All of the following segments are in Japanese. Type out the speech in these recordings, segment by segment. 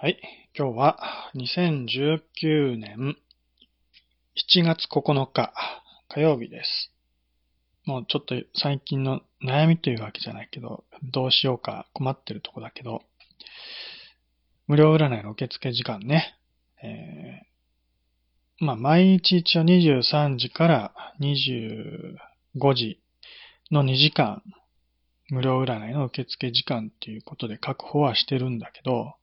はい。今日は2019年7月9日火曜日です。もうちょっと最近の悩みというわけじゃないけど、どうしようか困ってるとこだけど、無料占いの受付時間ね。えー、まあ毎日一応23時から25時の2時間無料占いの受付時間っていうことで確保はしてるんだけど、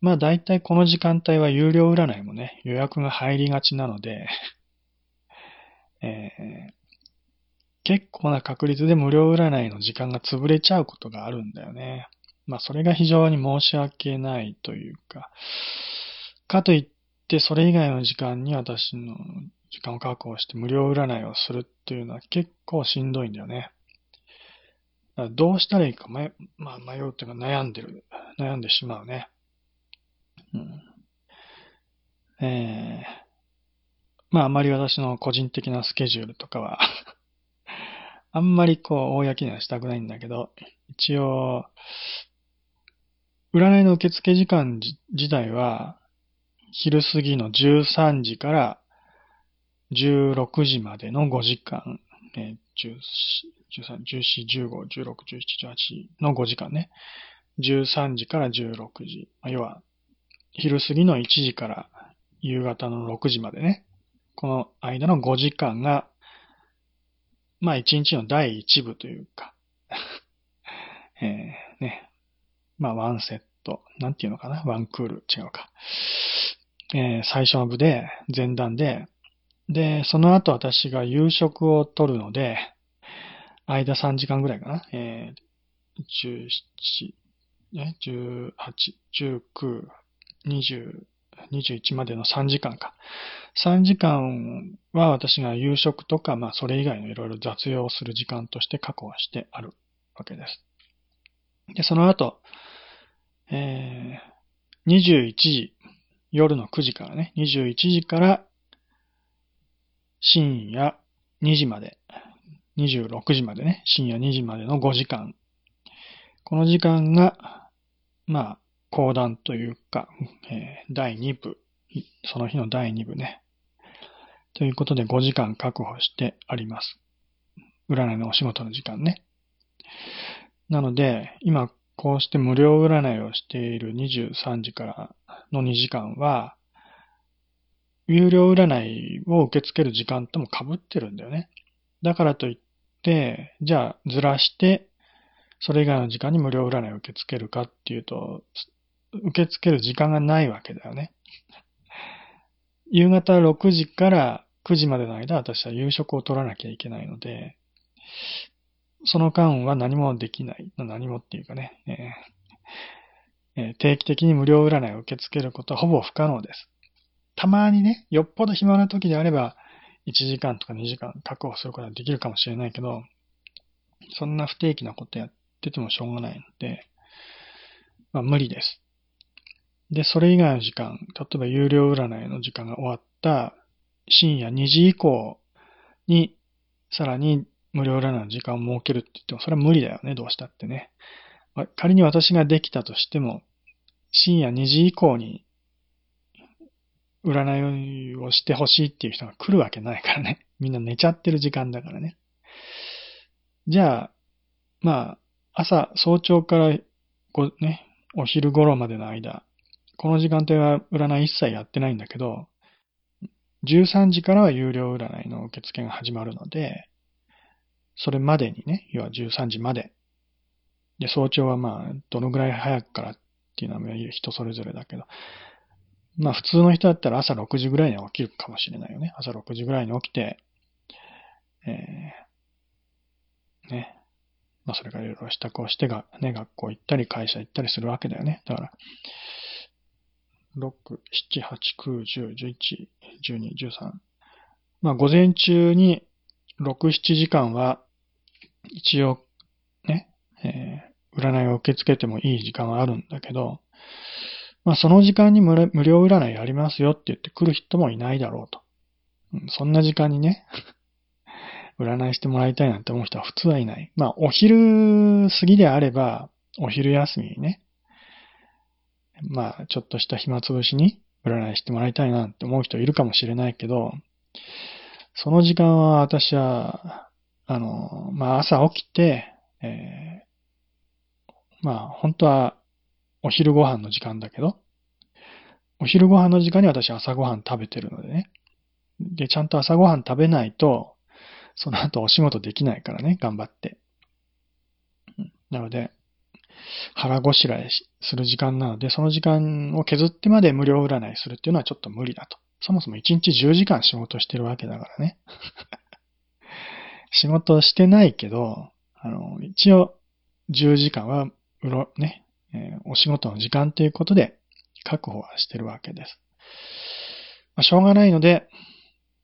まあ大体この時間帯は有料占いもね、予約が入りがちなので、えー、結構な確率で無料占いの時間が潰れちゃうことがあるんだよね。まあそれが非常に申し訳ないというか、かといってそれ以外の時間に私の時間を確保して無料占いをするっていうのは結構しんどいんだよね。どうしたらいいか迷,、まあ、迷うというか悩んでる、悩んでしまうね。うん、えー、まああまり私の個人的なスケジュールとかは あんまりこう、公にはしたくないんだけど、一応、占いの受付時間自体は、昼過ぎの13時から16時までの5時間、えー、13、14、15、16、17、18の5時間ね。13時から16時。まあ、要は、昼過ぎの1時から夕方の6時までね。この間の5時間が、まあ1日の第1部というか、えー、ね。まあワンセット。なんていうのかな？ワンクール。違うか。えー、最初の部で、前段で、で、その後私が夕食を取るので、間3時間ぐらいかな？えー、17、ね、18、19、20、21までの3時間か。3時間は私が夕食とか、まあそれ以外のいろいろ雑用をする時間として確保してあるわけです。で、その後、えー、21時、夜の9時からね、21時から深夜2時まで、26時までね、深夜2時までの5時間。この時間が、まあ、講談というか、えー、第2部、その日の第2部ね。ということで5時間確保してあります。占いのお仕事の時間ね。なので、今こうして無料占いをしている23時からの2時間は、有料占いを受け付ける時間とも被ってるんだよね。だからといって、じゃあずらして、それ以外の時間に無料占いを受け付けるかっていうと、受け付ける時間がないわけだよね。夕方6時から9時までの間、私は夕食を取らなきゃいけないので、その間は何もできない。何もっていうかね、えー、定期的に無料占いを受け付けることはほぼ不可能です。たまにね、よっぽど暇な時であれば、1時間とか2時間確保することはできるかもしれないけど、そんな不定期なことやっててもしょうがないので、まあ無理です。で、それ以外の時間、例えば有料占いの時間が終わった深夜2時以降に、さらに無料占いの時間を設けるって言っても、それは無理だよね、どうしたってね。仮に私ができたとしても、深夜2時以降に占いをしてほしいっていう人が来るわけないからね。みんな寝ちゃってる時間だからね。じゃあ、まあ、朝、早朝からご、ね、お昼頃までの間、この時間帯は占い一切やってないんだけど、13時からは有料占いの受付が始まるので、それまでにね、要は13時まで。で、早朝はまあ、どのぐらい早くからっていうのは人それぞれだけど、まあ普通の人だったら朝6時ぐらいには起きるかもしれないよね。朝6時ぐらいに起きて、えー、ね。まあそれからいろいろ支度をしてが、ね、学校行ったり会社行ったりするわけだよね。だから、6、7、8、9、10、11、12、13。まあ午前中に6、7時間は一応ね、えー、占いを受け付けてもいい時間はあるんだけど、まあその時間に無料占いやりますよって言って来る人もいないだろうと。うん、そんな時間にね、占いしてもらいたいなんて思う人は普通はいない。まあお昼過ぎであれば、お昼休みにね、まあ、ちょっとした暇つぶしに占いしてもらいたいなって思う人いるかもしれないけど、その時間は私は、あの、まあ朝起きて、えー、まあ本当はお昼ご飯の時間だけど、お昼ご飯の時間に私は朝ご飯食べてるのでね。で、ちゃんと朝ご飯食べないと、その後お仕事できないからね、頑張って。なので、腹ごしらえする時間なので、その時間を削ってまで無料占いするっていうのはちょっと無理だと。そもそも1日10時間仕事してるわけだからね。仕事してないけど、あの、一応10時間は、うろ、ね、えー、お仕事の時間ということで確保はしてるわけです。まあ、しょうがないので、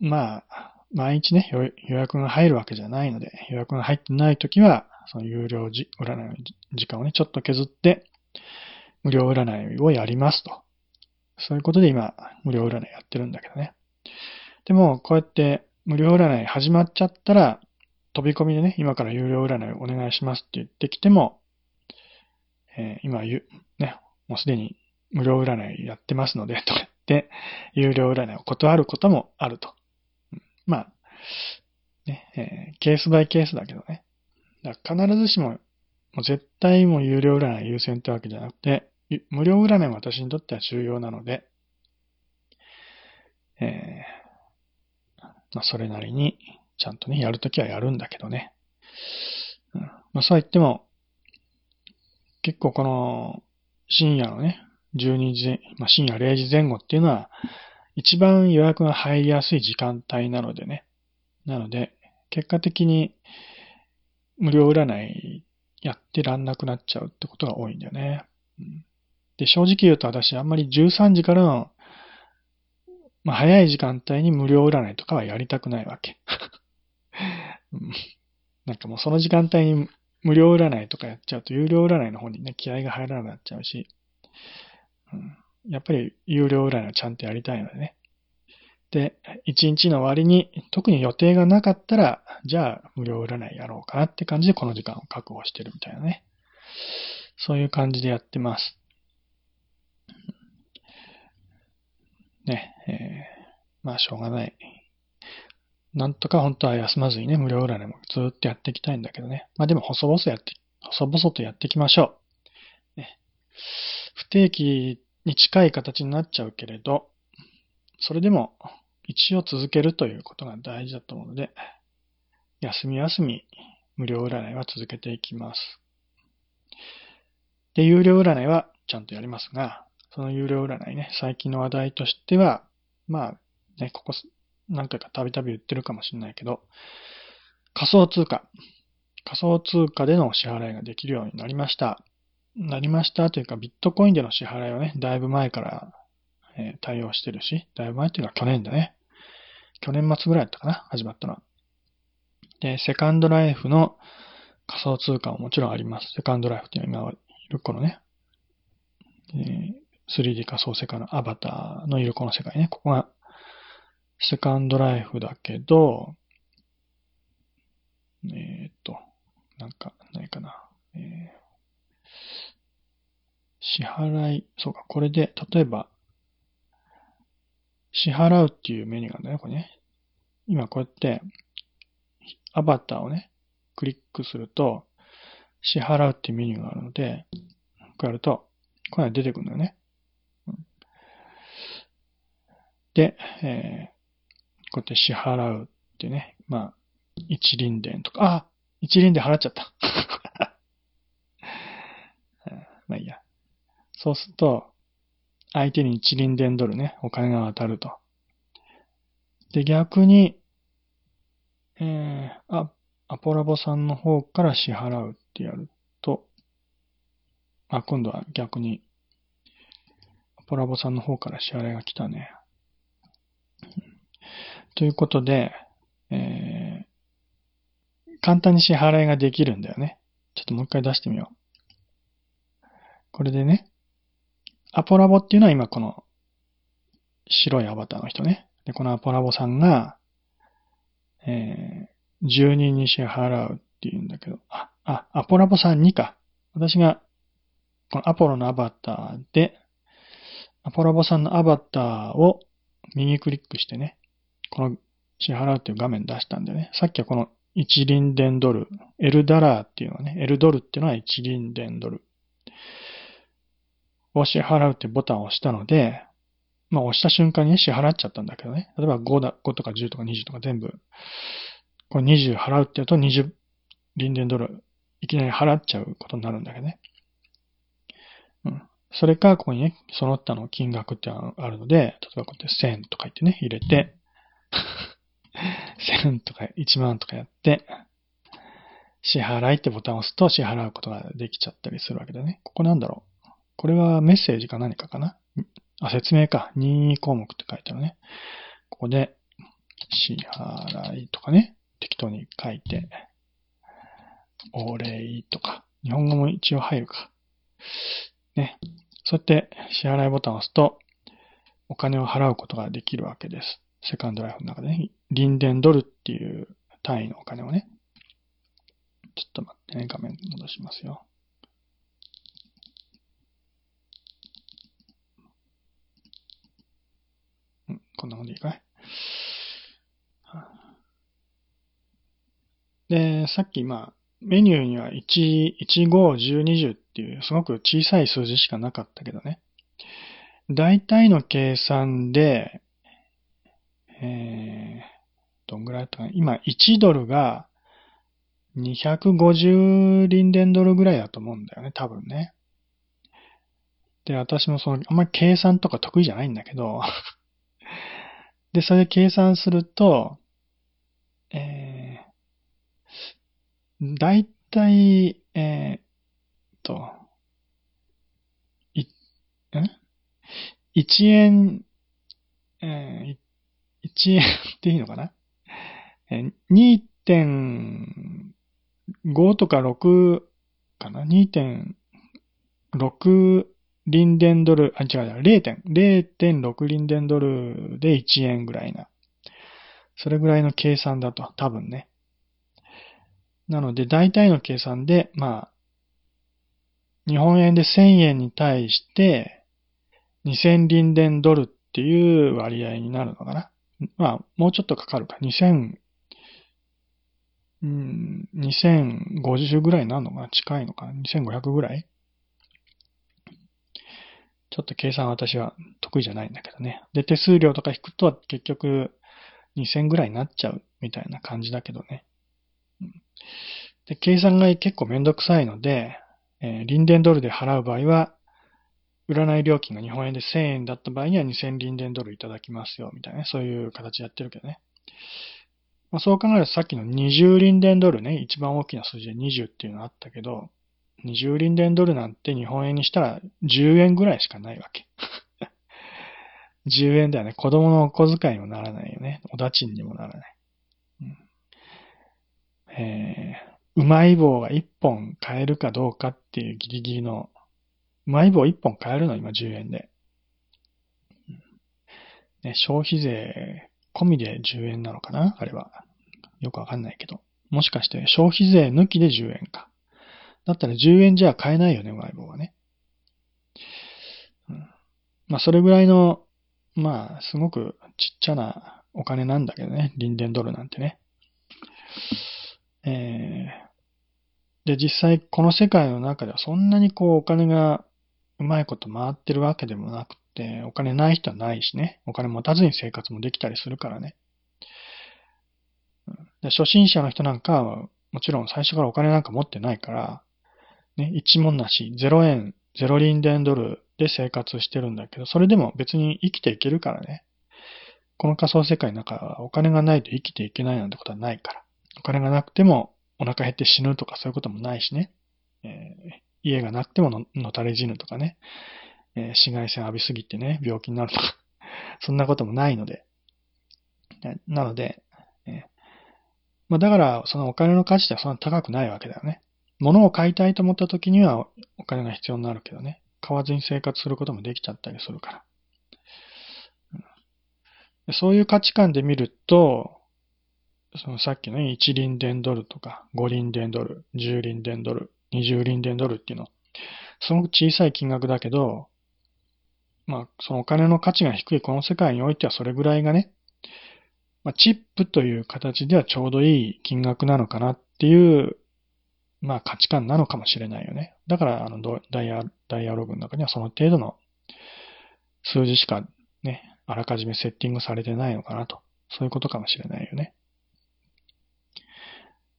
まあ、毎日ね、予約が入るわけじゃないので、予約が入ってないときは、その有料じ占いの時間をね、ちょっと削って、無料占いをやりますと。そういうことで今、無料占いやってるんだけどね。でも、こうやって無料占い始まっちゃったら、飛び込みでね、今から有料占いをお願いしますって言ってきても、えー、今、ね、もうすでに無料占いやってますので、とか言って、有料占いを断ることもあると。まあ、ね、えー、ケースバイケースだけどね。だから必ずしも、もう絶対もう有料占い優先ってわけじゃなくて、無料占いも私にとっては重要なので、えー、まあ、それなりに、ちゃんとね、やるときはやるんだけどね。うん、まあ、そう言っても、結構この、深夜のね、12時、まあ、深夜0時前後っていうのは、一番予約が入りやすい時間帯なのでね。なので、結果的に無料占いやってらんなくなっちゃうってことが多いんだよね。で、正直言うと私あんまり13時からの、まあ、早い時間帯に無料占いとかはやりたくないわけ。なんかもうその時間帯に無料占いとかやっちゃうと、有料占いの方にね、気合が入らなくなっちゃうし、うん、やっぱり有料占いはちゃんとやりたいのでね。で、1日の終わりに特に予定がなかったら、じゃあ無料占いやろうかなって感じでこの時間を確保してるみたいなね。そういう感じでやってます。ね、えー、まあしょうがない。なんとか本当は休まずにね、無料占いもずっとやっていきたいんだけどね。まあでも細々やって、細々とやっていきましょう。ね、不定期に近い形になっちゃうけれど、それでも一応続けるということが大事だと思うので、休み休み無料占いは続けていきます。で、有料占いはちゃんとやりますが、その有料占いね、最近の話題としては、まあ、ね、ここ何回かたびたび言ってるかもしれないけど、仮想通貨。仮想通貨での支払いができるようになりました。なりましたというか、ビットコインでの支払いをね、だいぶ前から、え、対応してるし、だいぶ前というか去年だね。去年末ぐらいだったかな、始まったのは。で、セカンドライフの仮想通貨ももちろんあります。セカンドライフっていうのは今いるこのね、えー、3D 仮想世界のアバターのいるこの世界ね。ここがセカンドライフだけど、えー、っと、なんか、ないかな。えー、支払い、そうか、これで、例えば、支払うっていうメニューがあるんだね、これね。今こうやって、アバターをね、クリックすると、支払うっていうメニューがあるので、こうやると、こういうのが出てくるんだよね。で、えー、こうやって支払うってね、まあ、一輪伝とか、あ一輪伝払っちゃった。まあいいや。そうすると、相手に一輪伝ドルね、お金が渡ると。で、逆に、えー、あ、アポラボさんの方から支払うってやると、あ、今度は逆に、アポラボさんの方から支払いが来たね。ということで、えー、簡単に支払いができるんだよね。ちょっともう一回出してみよう。これでね、アポラボっていうのは今この白いアバターの人ね。で、このアポラボさんが、えー、住人に支払うっていうんだけど、あ、あ、アポラボさんにか。私が、このアポロのアバターで、アポラボさんのアバターを右クリックしてね、この支払うっていう画面出したんでね、さっきはこの1リンデンドル、エルダラーっていうのはね、エルドルっていうのは1リンデンドルを支払うってボタンを押したので、まあ押した瞬間に、支払っちゃったんだけどね。例えば5だ、5とか10とか20とか全部、これ20払うって言うと20リンデンドル、いきなり払っちゃうことになるんだけどね。うん。それか、ここにね、その他の金額ってあるので、例えばこうやって1000とか言ってね、入れて、1000とか1万とかやって、支払いってボタンを押すと支払うことができちゃったりするわけだね。ここなんだろう。これはメッセージか何かかな？あ、説明か。任意項目って書いてあるね。ここで、支払いとかね、適当に書いて、お礼とか、日本語も一応入るか。ね。そうやって支払いボタンを押すと、お金を払うことができるわけです。セカンドライフの中でね。リンデンドルっていう単位のお金をね。ちょっと待ってね、画面戻しますよ。こんなもんでいいかい？で、さっき今、メニューには1、1、5、10、20っていうすごく小さい数字しかなかったけどね。大体の計算で、えー、どんぐらいだったかな？今、1ドルが250リンデンドルぐらいだと思うんだよね、多分ね。で、私もその、あんまり計算とか得意じゃないんだけどで、それ計算すると、えー、だいたい、えー、と、い、ん ?1 円、えー、1円っていいのかな？2.5とか6かな ?2.6 リンデンドル、あ、違う違う、0.6リンデンドルで1円ぐらいな。それぐらいの計算だと、多分ね。なので、大体の計算で、まあ、日本円で1000円に対して、2000リンデンドルっていう割合になるのかな。まあ、もうちょっとかかるか。2000、うん、2050ぐらいになるのかな近いのかな ?2500 ぐらいちょっと計算私は得意じゃないんだけどね。で、手数料とか引くと結局2000ぐらいになっちゃうみたいな感じだけどね。うんで、計算が結構めんどくさいので、えー、リンデンドルで払う場合は、占い料金が日本円で1000円だった場合には2000リンデンドルいただきますよ、みたいなね。そういう形やってるけどね。まあ、そう考えるとさっきの20リンデンドルね、一番大きな数字で20っていうのあったけど、20リンデンドルなんて日本円にしたら10円ぐらいしかないわけ。10円だよね。子供のお小遣いにもならないよね。おだちんにもならない。うん、えー、うまい棒が1本買えるかどうかっていうギリギリのうまい棒1本買えるの？今10円で。ね、消費税込みで10円なのかな？あれは。よくわかんないけど。もしかして消費税抜きで10円か。だったら10円じゃ買えないよね、うまい棒はね。うん、まあ、それぐらいの、まあ、すごくちっちゃなお金なんだけどね。リンデンドルなんてね。えー、で、実際この世界の中ではそんなにこうお金がうまいこと回ってるわけでもなくて、お金ない人はないしね。お金持たずに生活もできたりするからね。で初心者の人なんかは、もちろん最初からお金なんか持ってないから、ね、一文なし、0円、0リンデンドルで生活してるんだけど、それでも別に生きていけるからね。この仮想世界の中はお金がないと生きていけないなんてことはないから。お金がなくてもお腹減って死ぬとかそういうこともないしね。えー、家がなくてもののたれ死ぬとかね、えー、紫外線浴びすぎてね、病気になるとか そんなこともないので。なので、えー、まあ、だから、そのお金の価値ってそんな高くないわけだよね。物を買いたいと思った時にはお金が必要になるけどね。買わずに生活することもできちゃったりするから。そういう価値観で見ると、そのさっきの1リンデンドルとか5リンデンドル、10リンデンドル、20リンデンドルっていうの、すごく小さい金額だけど、まあ、そのお金の価値が低いこの世界においてはそれぐらいがね、まあ、チップという形ではちょうどいい金額なのかなっていう、まあ価値観なのかもしれないよね。だから、あのダイヤ、ダイヤログの中にはその程度の数字しかね、あらかじめセッティングされてないのかなと。そういうことかもしれないよね。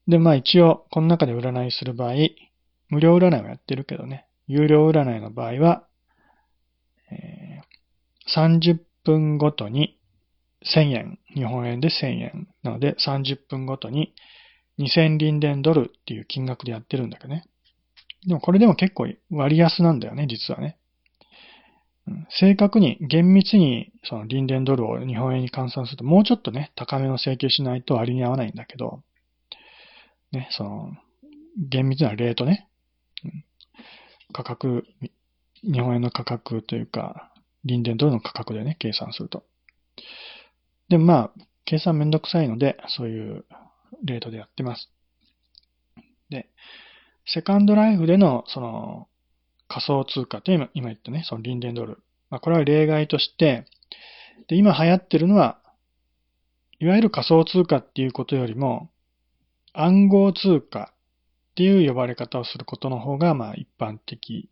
で、まあ一応、この中で占いする場合、無料占いをやってるけどね、有料占いの場合は、えー、30分ごとに1000円、日本円で1000円なので30分ごとに2000リンデンドルっていう金額でやってるんだけどね。でもこれでも結構割安なんだよね、実はね。正確に、厳密に、そのリンデンドルを日本円に換算すると、もうちょっとね、高めの請求しないと割に合わないんだけど、ね、その、厳密なレートね、価格、日本円の価格というか、リンデンドルの価格でね、計算すると。で、まあ、計算めんどくさいので、そういうレートでやってます。で、セカンドライフでの、その、仮想通貨って今今言ったね、そのリンデンドル。まあ、これは例外として、で、今流行ってるのは、いわゆる仮想通貨っていうことよりも、暗号通貨っていう呼ばれ方をすることの方が、まあ一般的。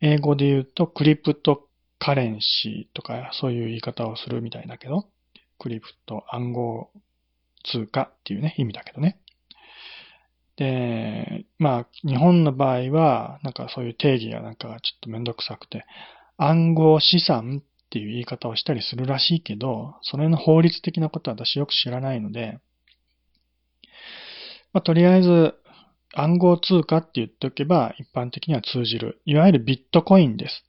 英語で言うと、クリプトカレンシーとか、そういう言い方をするみたいだけど、クリプト暗号通貨っていうね、意味だけどね。で、まあ、日本の場合は、なんかそういう定義がなんかちょっとめんどくさくて、暗号資産っていう言い方をしたりするらしいけど、それの法律的なことは私よく知らないので、まあ、とりあえず暗号通貨って言っておけば一般的には通じる。いわゆるビットコインです。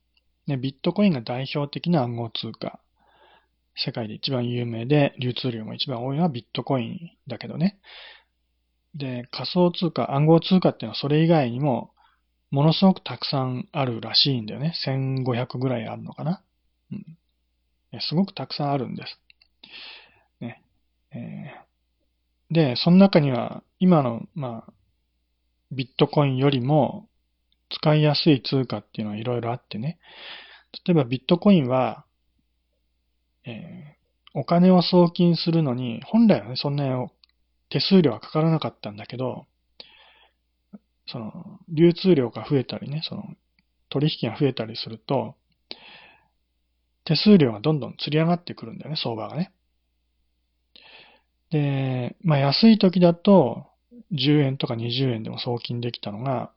ね、ビットコインが代表的な暗号通貨。世界で一番有名で流通量も一番多いのはビットコインだけどね。で、仮想通貨、暗号通貨っていうのはそれ以外にも、ものすごくたくさんあるらしいんだよね。1500ぐらいあるのかな。うん。すごくたくさんあるんです。ね。えー、で、その中には、今の、まあ、ビットコインよりも使いやすい通貨っていうのはいろいろあってね。例えばビットコインは、えー、お金を送金するのに、本来はね、そんなに手数料はかからなかったんだけど、その、流通量が増えたりね、その、取引が増えたりすると、手数料がどんどん釣り上がってくるんだよね、相場がね。で、まあ安い時だと、10円とか20円でも送金できたのが、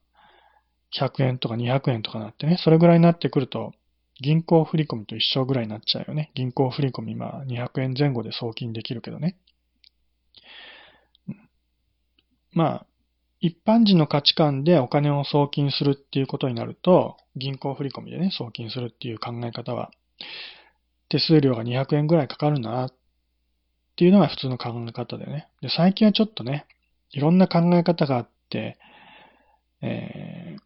100円とか200円とかなってね、それぐらいになってくると、銀行振込と一緒ぐらいになっちゃうよね。銀行振込、まあ200円前後で送金できるけどね。まあ、一般人の価値観でお金を送金するっていうことになると、銀行振込でね、送金するっていう考え方は、手数料が200円ぐらいかかるなっていうのが普通の考え方でね。で、最近はちょっとね、いろんな考え方があって、えー、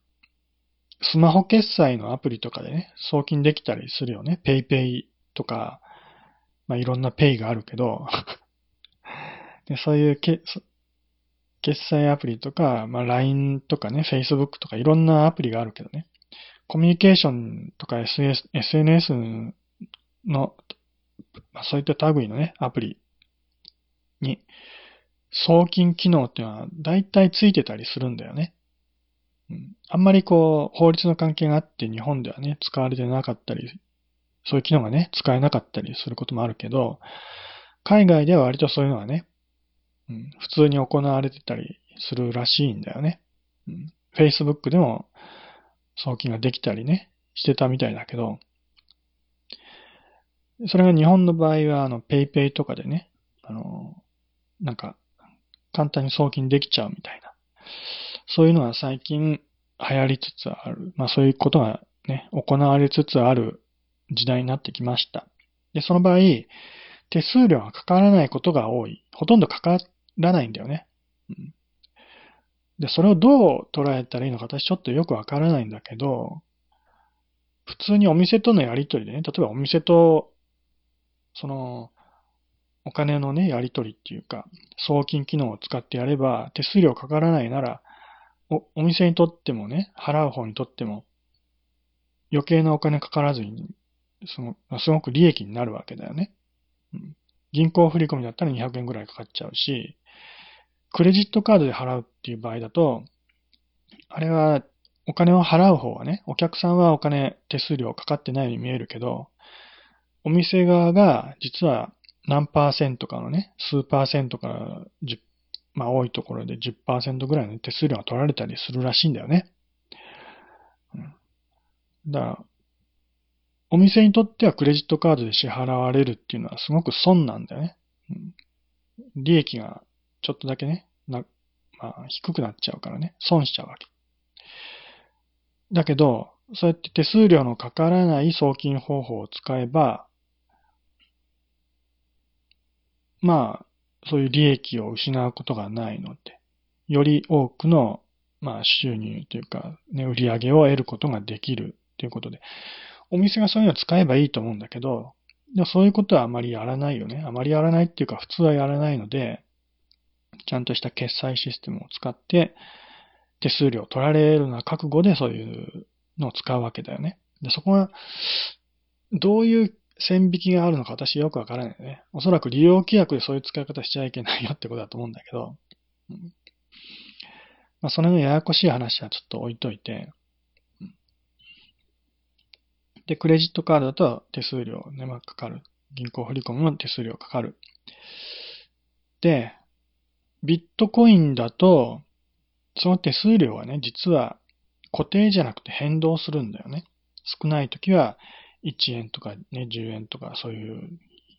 スマホ決済のアプリとかでね、送金できたりするよね。PayPay とか、まあ、いろんな Pay があるけど で、そういうけ決済アプリとか、まあ、LINE とかね、Facebook とかいろんなアプリがあるけどね。コミュニケーションとか SS SNS の、まあ、そういった類のね、アプリに、送金機能っていうのは大体ついてたりするんだよね。あんまりこう、法律の関係があって日本ではね、使われてなかったり、そういう機能がね、使えなかったりすることもあるけど、海外では割とそういうのはね、うん、普通に行われてたりするらしいんだよね。うん、Facebook でも送金ができたりね、してたみたいだけど、それが日本の場合は、あの、PayPay とかでね、あの、なんか、簡単に送金できちゃうみたいな。そういうのが最近流行りつつある。まあそういうことがね、行われつつある時代になってきました。で、その場合、手数料がかからないことが多い。ほとんどかからないんだよね。うん、で、それをどう捉えたらいいのか私ちょっとよくわからないんだけど、普通にお店とのやりとりでね、例えばお店と、その、お金のね、やりとりっていうか、送金機能を使ってやれば、手数料かからないなら、お、お店にとってもね、払う方にとっても、余計なお金かからずにすごすごく利益になるわけだよね。うん、銀行振込だったら200円ぐらいかかっちゃうし、クレジットカードで払うっていう場合だと、あれはお金を払う方はね、お客さんはお金手数料かかってないように見えるけど、お店側が実は何パーセントかのね、数パーセントから10、まあ多いところで10%ぐらいの手数料が取られたりするらしいんだよね。うん、だから、お店にとってはクレジットカードで支払われるっていうのはすごく損なんだよね。うん、利益がちょっとだけね、な、まあ低くなっちゃうからね、損しちゃうわけ。だけど、そうやって手数料のかからない送金方法を使えば、まあ、そういう利益を失うことがないので、より多くの、まあ、収入というか、ね、売り上げを得ることができるということで、お店がそういうのを使えばいいと思うんだけど、でもそういうことはあまりやらないよね。あまりやらないっていうか、普通はやらないので、ちゃんとした決済システムを使って、手数料を取られるのは覚悟でそういうのを使うわけだよね。で、そこが、どういう線引きがあるのか私よくわからないね。おそらく利用規約でそういう使い方しちゃいけないよってことだと思うんだけど、まあ、そのややこしい話はちょっと置いといて、で、クレジットカードだと手数料ね、まあ、かかる。銀行振り込も手数料かかる。で、ビットコインだと、その手数料はね、実は固定じゃなくて変動するんだよね。少ない時は1円とかね、10円とかそういう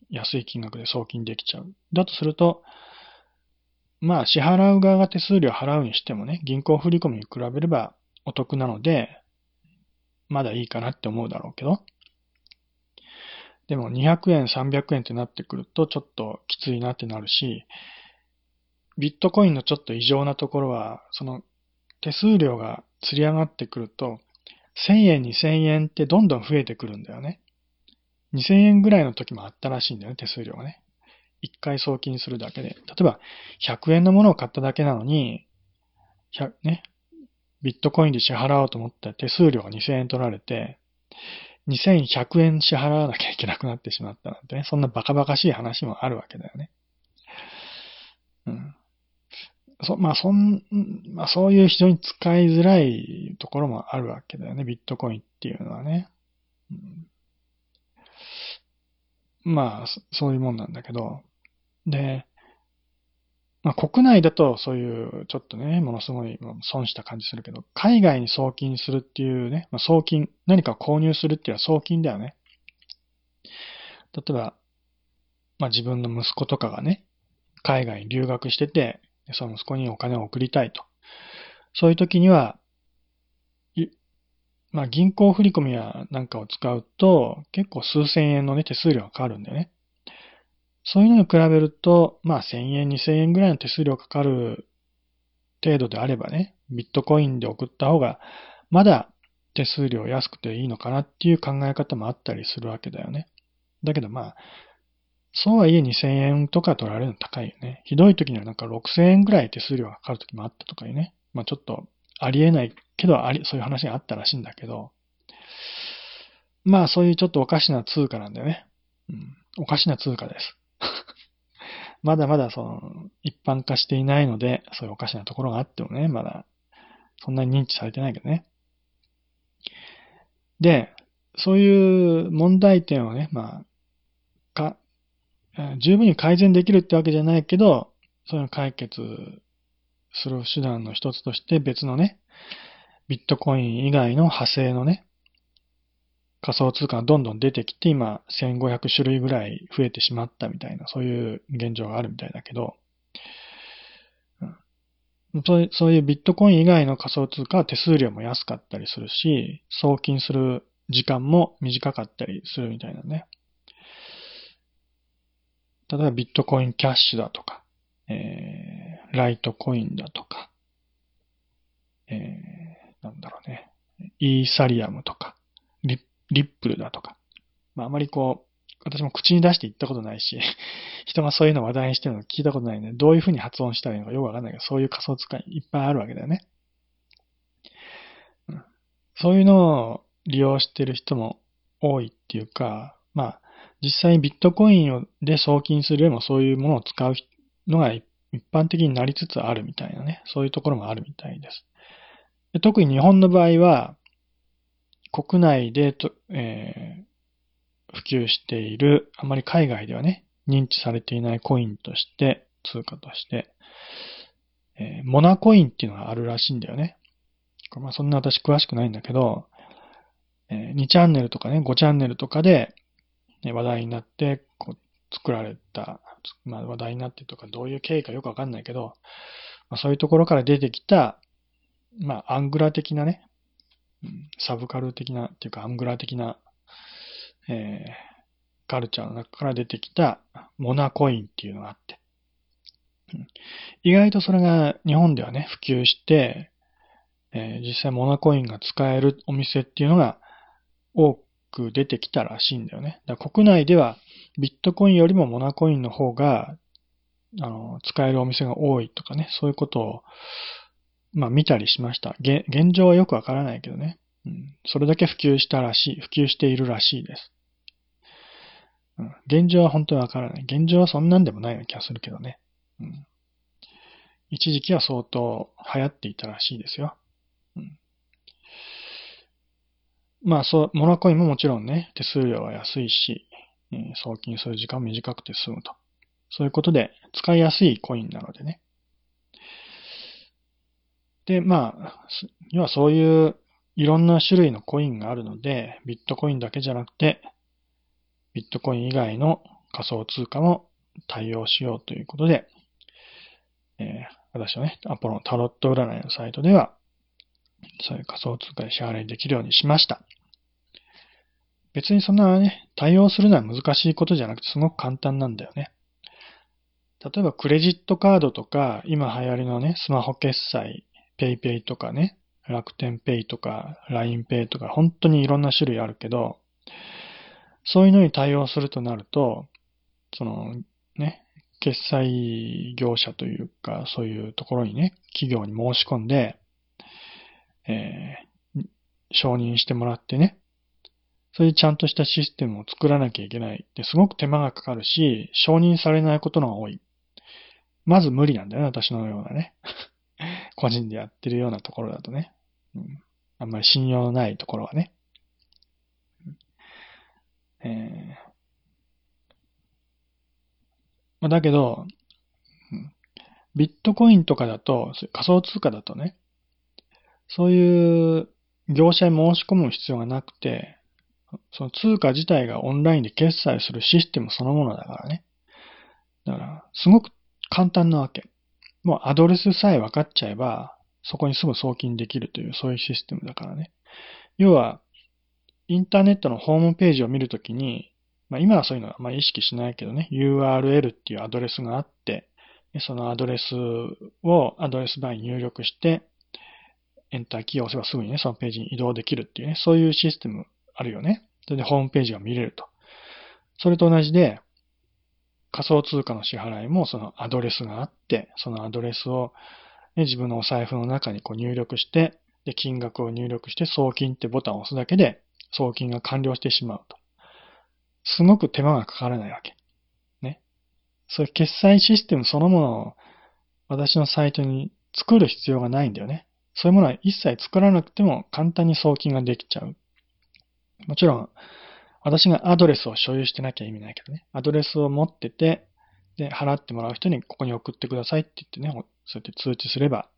安い金額で送金できちゃう。だとすると、まあ支払う側が手数料払うにしてもね、銀行振込に比べればお得なので、まだいいかなって思うだろうけど。でも200円、300円ってなってくるとちょっときついなってなるし、ビットコインのちょっと異常なところは、その手数料が釣り上がってくると、1000円、2000円ってどんどん増えてくるんだよね。2000円ぐらいの時もあったらしいんだよね、手数料がね。1回送金するだけで。例えば、100円のものを買っただけなのに、100ね、ビットコインで支払おうと思ったら手数料が2000円取られて、2100円支払わなきゃいけなくなってしまったなんてね、そんなバカバカしい話もあるわけだよね。うん。そ、まあ、そん、まあ、そういう非常に使いづらいところもあるわけだよね、ビットコインっていうのはね。うん、まあ、そういうもんなんだけど。で、まあ、国内だとそういうちょっとね、ものすごい損した感じするけど、海外に送金するっていうね、まあ、送金、何か購入するっていうのは送金だよね。例えば、まあ、自分の息子とかがね、海外に留学してて、その息子にお金を送りたいと。そういう時には、まあ銀行振込やなんかを使うと結構数千円のね手数料がかかるんだよね。そういうのに比べると、まあ1000円、2000円ぐらいの手数料かかる程度であればね、ビットコインで送った方がまだ手数料安くていいのかなっていう考え方もあったりするわけだよね。だけどまあ、そうはいえ2000円とか取られるの高いよね。ひどい時にはなんか6000円ぐらい手数料がかかる時もあったとかいうね。まあちょっとありえないけど、あり、そういう話があったらしいんだけど。まあそういうちょっとおかしな通貨なんだよね。うん。おかしな通貨です。まだまだその、一般化していないので、そういうおかしなところがあってもね、まだ、そんなに認知されてないけどね。で、そういう問題点をね、まあ、か、十分に改善できるってわけじゃないけど、そういうの解決する手段の一つとして別のね、ビットコイン以外の派生のね、仮想通貨がどんどん出てきて、今1500種類ぐらい増えてしまったみたいな、そういう現状があるみたいだけど、そうそういうビットコイン以外の仮想通貨は手数料も安かったりするし、送金する時間も短かったりするみたいなね。例えばビットコインキャッシュだとか、えー、ライトコインだとか、えー、なんだろうね、イーサリアムとか、リップルだとか。まあ、あまりこう、私も口に出して言ったことないし、人がそういうのを話題にしてるの聞いたことないね。どういうふうに発音したらいいのかよくわかんないけど、そういう仮想使いいっぱいあるわけだよね。そういうのを利用してる人も多いっていうか、まあ、実際ビットコインで送金するよりもそういうものを使うのが一般的になりつつあるみたいなね、そういうところもあるみたいです。で特に日本の場合は、国内でと、えー、普及している、あまり海外ではね、認知されていないコインとして、通貨として、えー、モナコインっていうのがあるらしいんだよね。まあそんな私詳しくないんだけど、えー、2チャンネルとかね、5チャンネルとかで、話題になって、こう、作られた、まあ話題になってとか、どういう経緯かよくわかんないけど、まあ、そういうところから出てきた、まあアングラ的なね、サブカル的な、っていうかアングラ的な、えー、カルチャーの中から出てきたモナコインっていうのがあって、意外とそれが日本ではね、普及して、えー、実際モナコインが使えるお店っていうのが多く出てきたらしいんだよね。だ国内ではビットコインよりもモナコインの方が、あの、使えるお店が多いとかね、そういうことを、まあ見たりしました。現状はよくわからないけどね。うん。それだけ普及したらしい、普及しているらしいです。うん。現状は本当にわからない。現状はそんなんでもないような気がするけどね。うん。一時期は相当流行っていたらしいですよ。うん。まあ、そう、モナコインももちろんね、手数料は安いし、えー、送金する時間も短くて済むと。そういうことで、使いやすいコインなのでね。で、まあ、要はそういういろんな種類のコインがあるので、ビットコインだけじゃなくて、ビットコイン以外の仮想通貨も対応しようということで、えー、私はね、アポロのタロット占いのサイトでは、そういう仮想通貨で支払いできるようにしました。別にそんなね、対応するのは難しいことじゃなくてすごく簡単なんだよね。例えばクレジットカードとか、今流行りのね、スマホ決済、PayPay とかね、楽天ペイとか LINEPay とか本当にいろんな種類あるけど、そういうのに対応するとなると、そのね、決済業者というか、そういうところにね、企業に申し込んで、えー、承認してもらってね、そういうちゃんとしたシステムを作らなきゃいけない。ですごく手間がかかるし、承認されないことのが多い。まず無理なんだよね、私のようなね。個人でやってるようなところだとね。うん、あんまり信用のないところはね。えーま、だけど、ビットコインとかだと、仮想通貨だとね、そういう業者に申し込む必要がなくて、その通貨自体がオンラインで決済するシステムそのものだからね。だから、すごく簡単なわけ。もうアドレスさえ分かっちゃえば、そこにすぐ送金できるという、そういうシステムだからね。要は、インターネットのホームページを見るときに、まあ、今はそういうのはまあ意識しないけどね、URL っていうアドレスがあって、そのアドレスをアドレスバーに入力して、エンターキーを押せばすぐにね、そのページに移動できるっていうね、そういうシステムあるよね。それでホームページが見れると。それと同じで、仮想通貨の支払いもそのアドレスがあって、そのアドレスを、ね、自分のお財布の中にこう入力して、で、金額を入力して送金ってボタンを押すだけで送金が完了してしまうと。すごく手間がかからないわけ。ね。そういう決済システムそのものを私のサイトに作る必要がないんだよね。そういうものは一切作らなくても簡単に送金ができちゃう。もちろん、私がアドレスを所有してなきゃ意味ないけどね。アドレスを持ってて、で、払ってもらう人にここに送ってくださいって言ってね、そうやって通知すれば、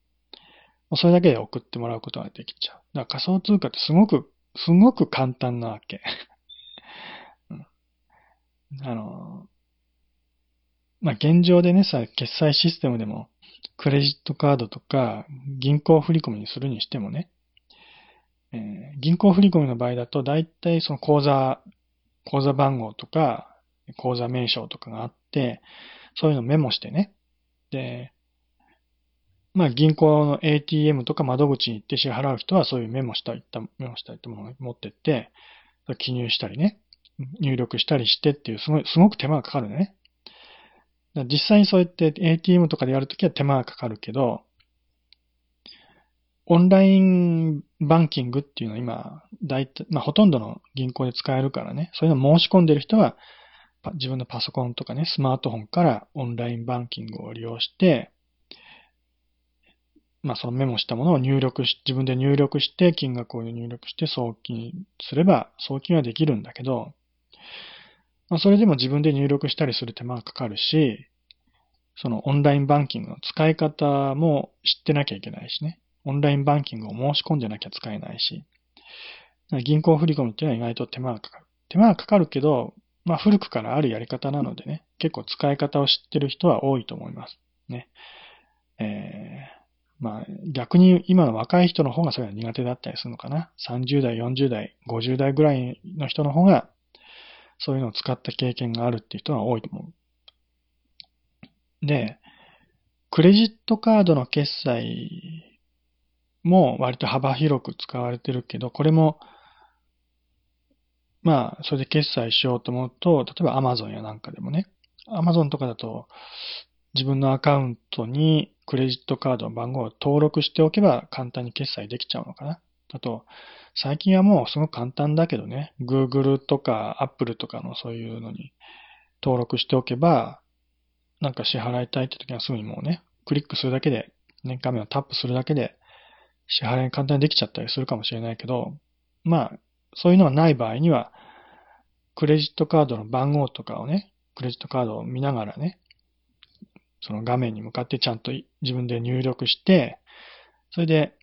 それだけで送ってもらうことができちゃう。だから仮想通貨ってすごく、すごく簡単なわけ。うん、あの、まあ、現状でね、さ、決済システムでも、クレジットカードとか、銀行振込にするにしてもね、えー、銀行振込の場合だと、だいたいその口座、口座番号とか、口座名称とかがあって、そういうのメモしてね。で、まあ銀行の ATM とか窓口に行って支払う人はそういうメモしたいった、メモしたいってものを持ってって、記入したりね、入力したりしてっていう、すごい、すごく手間がかかるね。実際にそうやって ATM とかでやるときは手間がかかるけど、オンラインバンキングっていうのは今、大体、まあ、ほとんどの銀行で使えるからね、そういうの申し込んでる人は、自分のパソコンとかね、スマートフォンからオンラインバンキングを利用して、まあ、そのメモしたものを入力し、自分で入力して、金額を入力して送金すれば、送金はできるんだけど、まあ、それでも自分で入力したりする手間がかかるし、そのオンラインバンキングの使い方も知ってなきゃいけないしね。オンラインバンキングを申し込んでなきゃ使えないし。銀行振込っていうのは意外と手間がかかる。手間がかかるけど、まあ古くからあるやり方なのでね、結構使い方を知ってる人は多いと思います。ね。えー、まあ逆に今の若い人の方がそれは苦手だったりするのかな。30代、40代、50代ぐらいの人の方がそういうのを使った経験があるっていう人が多いと思う。で、クレジットカードの決済も割と幅広く使われてるけど、これも、まあ、それで決済しようと思うと、例えば Amazon やなんかでもね、Amazon とかだと、自分のアカウントにクレジットカードの番号を登録しておけば簡単に決済できちゃうのかな。あと、最近はもうすごく簡単だけどね、Google とか Apple とかのそういうのに登録しておけば、なんか支払いたいって時はすぐにもうね、クリックするだけで、ね、画面をタップするだけで支払いが簡単にできちゃったりするかもしれないけど、まあ、そういうのがない場合には、クレジットカードの番号とかをね、クレジットカードを見ながらね、その画面に向かってちゃんと自分で入力して、それで、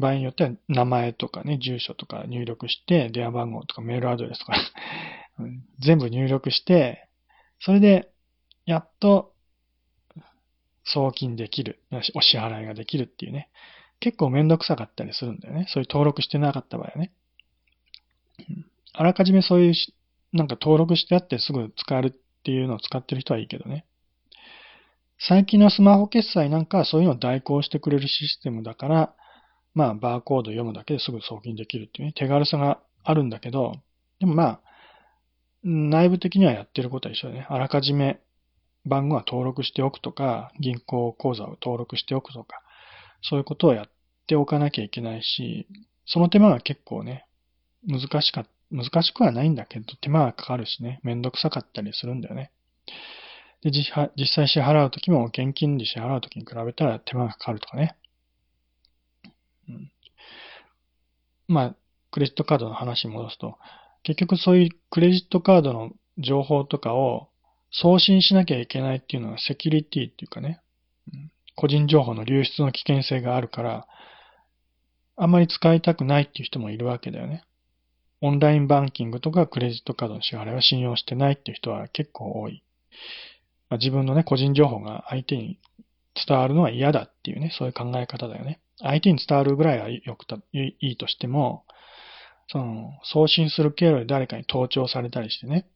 場合によっては名前とかね、住所とか入力して、電話番号とかメールアドレスとか 全部入力して、それで、やっと、送金できる、お支払いができるっていうね。結構めんどくさかったりするんだよね。そういう登録してなかった場合はね。あらかじめそういう、なんか登録してあってすぐ使えるっていうのを使ってる人はいいけどね。最近のスマホ決済なんかはそういうのを代行してくれるシステムだから、まあ、バーコード読むだけですぐ送金できるっていうね、手軽さがあるんだけど、でもまあ、内部的にはやってることは一緒だね。あらかじめ番号は登録しておくとか、銀行口座を登録しておくとか、そういうことをやっておかなきゃいけないし、その手間が結構ね、難しか、難しくはないんだけど、手間がかかるしね、めんどくさかったりするんだよね。で、実際支払うときも現金で支払うときに比べたら手間がかかるとかね。うん、まあ、クレジットカードの話に戻すと、結局そういうクレジットカードの情報とかを送信しなきゃいけないっていうのはセキュリティっていうかね、個人情報の流出の危険性があるから、あんまり使いたくないっていう人もいるわけだよね。オンラインバンキングとかクレジットカードの支払いは信用してないっていう人は結構多い。まあ、自分のね、個人情報が相手に伝わるのは嫌だっていうね、そういう考え方だよね。相手に伝わるぐらいはよくたいいとしても、その、送信する経路で誰かに盗聴されたりしてね、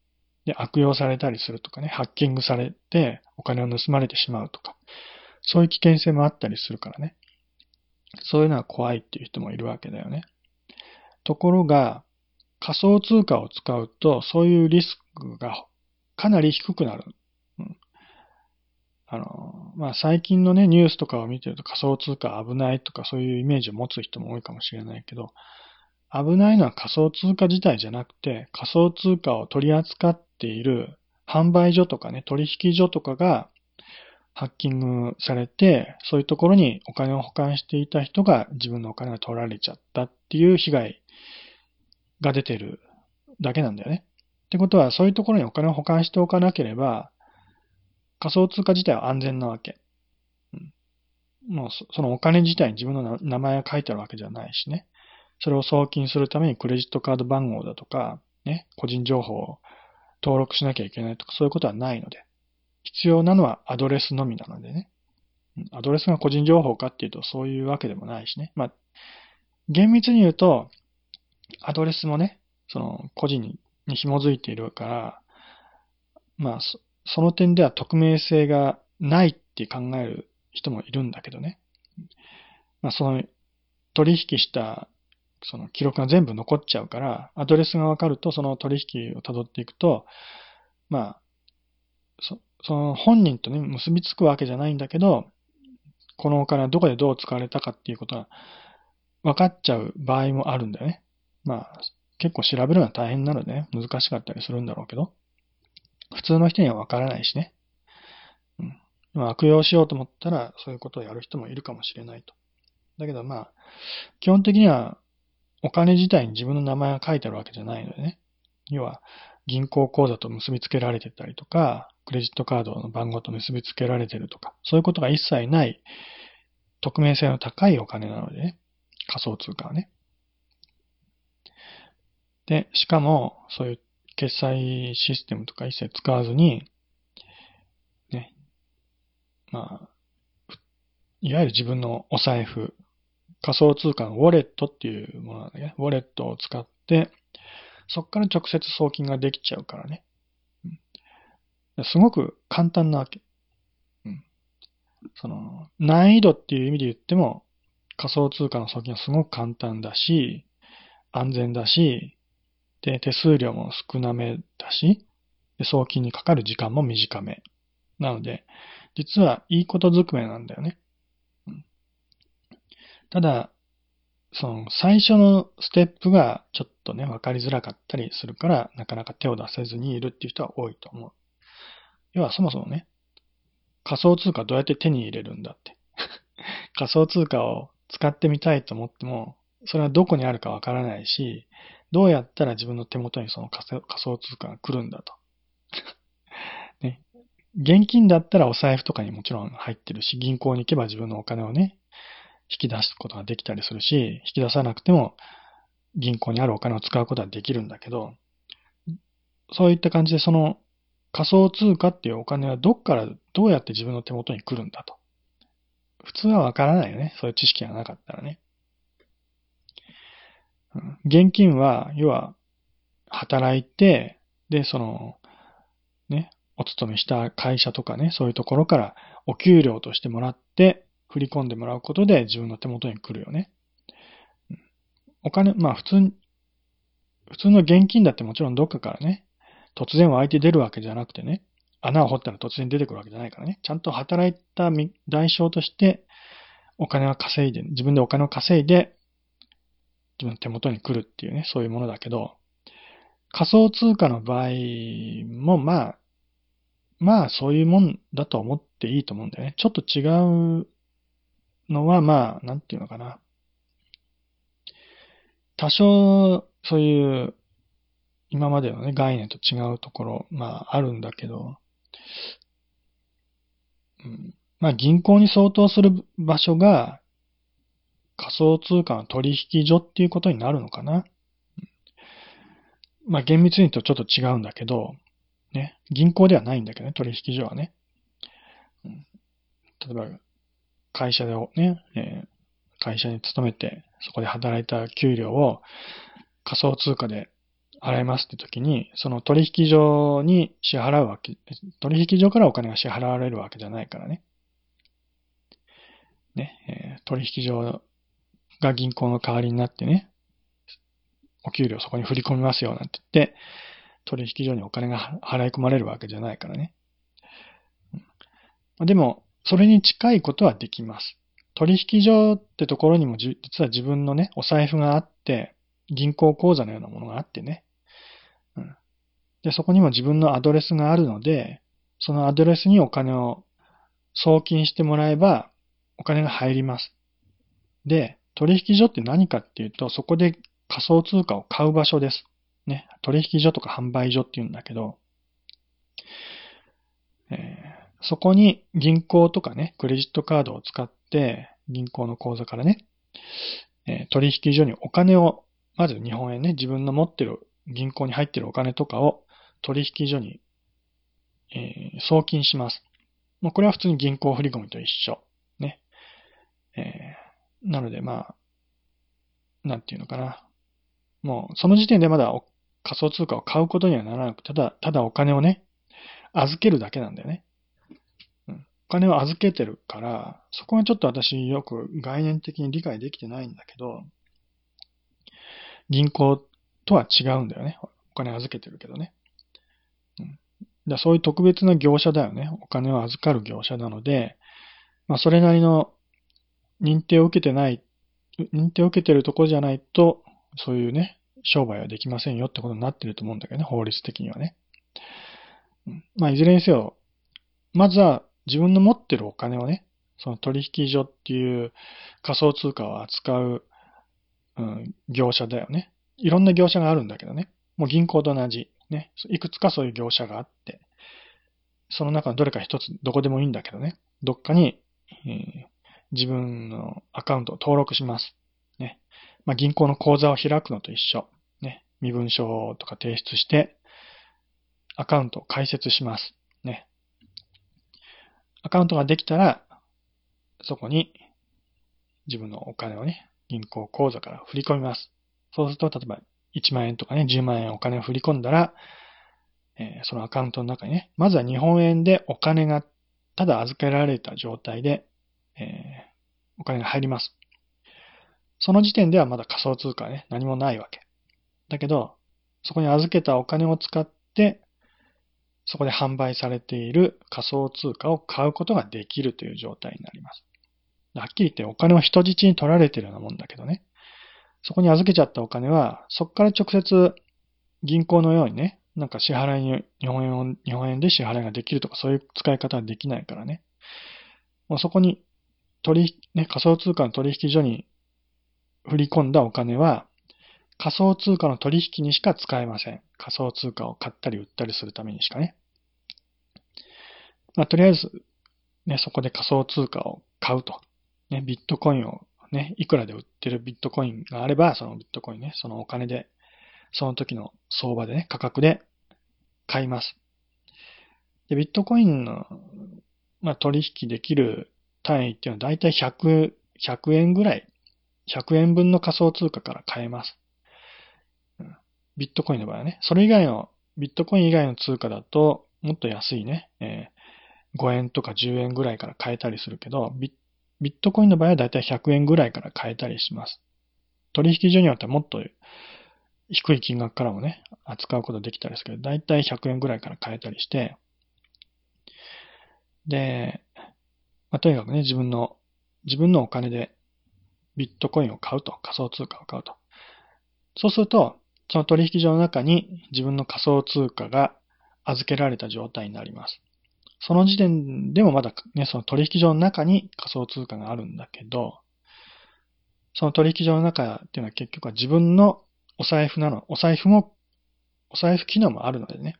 で、悪用されたりするとかね、ハッキングされてお金を盗まれてしまうとか、そういう危険性もあったりするからね。そういうのは怖いっていう人もいるわけだよね。ところが、仮想通貨を使うと、そういうリスクがかなり低くなる。あの、まあ、最近のね、ニュースとかを見てると仮想通貨危ないとかそういうイメージを持つ人も多いかもしれないけど、危ないのは仮想通貨自体じゃなくて、仮想通貨を取り扱っている販売所とかね、取引所とかがハッキングされて、そういうところにお金を保管していた人が自分のお金が取られちゃったっていう被害が出てるだけなんだよね。ってことは、そういうところにお金を保管しておかなければ、仮想通貨自体は安全なわけ。もうそのお金自体に自分の名前が書いてあるわけじゃないしね。それを送金するためにクレジットカード番号だとか、ね、個人情報を登録しなきゃいけないとか、そういうことはないので。必要なのはアドレスのみなのでね。アドレスが個人情報かっていうとそういうわけでもないしね。まあ、厳密に言うと、アドレスもね、その個人に紐づいているから、まあ、その点では匿名性がないって考える人もいるんだけどね。まあ、その取引したその記録が全部残っちゃうから、アドレスがわかるとその取引を辿っていくと、まあ、そその本人とね、結びつくわけじゃないんだけど、このお金はどこでどう使われたかっていうことが分かっちゃう場合もあるんだよね。まあ、結構調べるのは大変なのでね、難しかったりするんだろうけど、普通の人には分からないしね。うん。まあ、悪用しようと思ったら、そういうことをやる人もいるかもしれないと。だけどまあ、基本的には、お金自体に自分の名前が書いてあるわけじゃないのでね。要は、銀行口座と結びつけられてたりとか、クレジットカードの番号と結びつけられてるとか、そういうことが一切ない匿名性の高いお金なのでね。仮想通貨はね。で、しかも、そういう決済システムとか一切使わずに、ね、まあ、いわゆる自分のお財布、仮想通貨のウォレットっていうものなんだけど、ウォレットを使って、そこから直接送金ができちゃうからね。すごく簡単なわけ。うん、その、難易度っていう意味で言っても、仮想通貨の送金はすごく簡単だし、安全だし、で、手数料も少なめだし、送金にかかる時間も短め。なので、実はいいことずくめなんだよね。うん、ただ、その最初のステップがちょっとね、わかりづらかったりするから、なかなか手を出せずにいるっていう人は多いと思う。要はそもそもね、仮想通貨どうやって手に入れるんだって。仮想通貨を使ってみたいと思っても、それはどこにあるかわからないし、どうやったら自分の手元にその仮想通貨が来るんだと。ね。現金だったらお財布とかにもちろん入ってるし、銀行に行けば自分のお金をね、引き出すことができたりするし、引き出さなくても銀行にあるお金を使うことはできるんだけど、そういった感じでその仮想通貨っていうお金はどっからどうやって自分の手元に来るんだと。普通はわからないよね。そういう知識がなかったらね。現金は、要は、働いて、で、その、ね、お勤めした会社とかね、そういうところからお給料としてもらって、振り込んでもらうことで自分の手元に来るよね。お金、まあ普通、普通の現金だってもちろんどっかからね、突然湧いて出るわけじゃなくてね、穴を掘ったら突然出てくるわけじゃないからね、ちゃんと働いた代償としてお金を稼いで、自分でお金を稼いで自分の手元に来るっていうね、そういうものだけど、仮想通貨の場合も、まあ、まあそういうもんだと思っていいと思うんだよね。ちょっと違うのは、まあ、なんていうのかな。多少、そういう、今までのね、概念と違うところ、まあ、あるんだけど、うん、まあ、銀行に相当する場所が、仮想通貨の取引所っていうことになるのかな？まあ厳密に言うとちょっと違うんだけど、ね、銀行ではないんだけどね、取引所はね。うん、例えば、会社でね、えー、会社に勤めて、そこで働いた給料を仮想通貨で払いますって時に、その取引所に支払うわけ、取引所からお金が支払われるわけじゃないからね。ね、えー、取引所が銀行の代わりになってね、お給料そこに振り込みますよなんて言って、取引所にお金が払い込まれるわけじゃないからね。でも、それに近いことはできます。取引所ってところにも実は自分のね、お財布があって、銀行口座のようなものがあってね。うん、で、そこにも自分のアドレスがあるので、そのアドレスにお金を送金してもらえば、お金が入ります。で、取引所って何かっていうと、そこで仮想通貨を買う場所です。ね。取引所とか販売所って言うんだけど、えー、そこに銀行とかね、クレジットカードを使って、銀行の口座からね、えー、取引所にお金を、まず日本円ね、自分の持ってる銀行に入ってるお金とかを取引所に、えー、送金します。もうこれは普通に銀行振込と一緒。ね。えなので、まあ、なんていうのかな。もう、その時点でまだ仮想通貨を買うことにはならなくただ、ただお金をね、預けるだけなんだよね。うん、お金を預けてるから、そこはちょっと私よく概念的に理解できてないんだけど、銀行とは違うんだよね。お金預けてるけどね。うん、だそういう特別な業者だよね。お金を預かる業者なので、まあ、それなりの認定を受けてない、認定を受けてるとこじゃないと、そういうね、商売はできませんよってことになってると思うんだけどね、法律的にはね。まあ、いずれにせよ、まずは自分の持ってるお金をね、その取引所っていう仮想通貨を扱う、うん、業者だよね。いろんな業者があるんだけどね。もう銀行と同じ。ね。いくつかそういう業者があって、その中のどれか一つ、どこでもいいんだけどね。どっかに、えー、自分のアカウントを登録します。ね。まあ、銀行の口座を開くのと一緒。ね。身分証とか提出して、アカウントを開設します。ね。アカウントができたら、そこに自分のお金をね、銀行口座から振り込みます。そうすると、例えば1万円とかね、10万円お金を振り込んだら、えー、そのアカウントの中にね、まずは日本円でお金がただ預けられた状態で、えー、お金が入ります。その時点ではまだ仮想通貨ね、何もないわけ。だけど、そこに預けたお金を使って、そこで販売されている仮想通貨を買うことができるという状態になります。はっきり言ってお金を人質に取られてるようなもんだけどね。そこに預けちゃったお金は、そこから直接銀行のようにね、なんか支払いに日本円を、日本円で支払いができるとかそういう使い方はできないからね。もうそこに取引、ね、仮想通貨の取引所に振り込んだお金は、仮想通貨の取引にしか使えません。仮想通貨を買ったり売ったりするためにしかね。まあ、とりあえず、ね、そこで仮想通貨を買うと。ね、ビットコインをね、いくらで売ってるビットコインがあれば、そのビットコインね、そのお金で、その時の相場でね、価格で買います。で、ビットコインの、まあ、取引できる単位っていうのはだいたい100、100円ぐらい、100円分の仮想通貨から買えます。ビットコインの場合はね、それ以外の、ビットコイン以外の通貨だと、もっと安いね、えー、5円とか10円ぐらいから買えたりするけど、ビッビットコインの場合はだいたい100円ぐらいから買えたりします。取引所によってはもっと低い金額からもね、扱うことできたりするけど、だいたい100円ぐらいから買えたりして、で、まあ、とにかくね、自分の、自分のお金でビットコインを買うと、仮想通貨を買うと。そうすると、その取引所の中に自分の仮想通貨が預けられた状態になります。その時点でもまだね、その取引所の中に仮想通貨があるんだけど、その取引所の中っていうのは結局は自分のお財布なの、お財布も、お財布機能もあるのでね。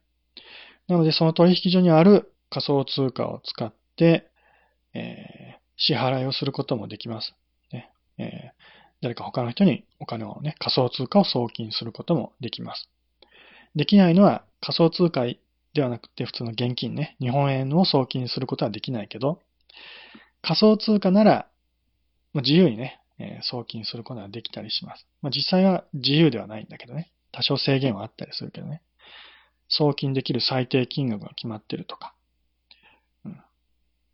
なのでその取引所にある仮想通貨を使って、えー、支払いをすることもできます。ねえー、誰か他の人にお金をね、仮想通貨を送金することもできます。できないのは仮想通貨ではなくて普通の現金ね、日本円を送金することはできないけど、仮想通貨なら、自由にね、え、送金することができたりします。まあ、実際は自由ではないんだけどね、多少制限はあったりするけどね、送金できる最低金額が決まってるとか、うん、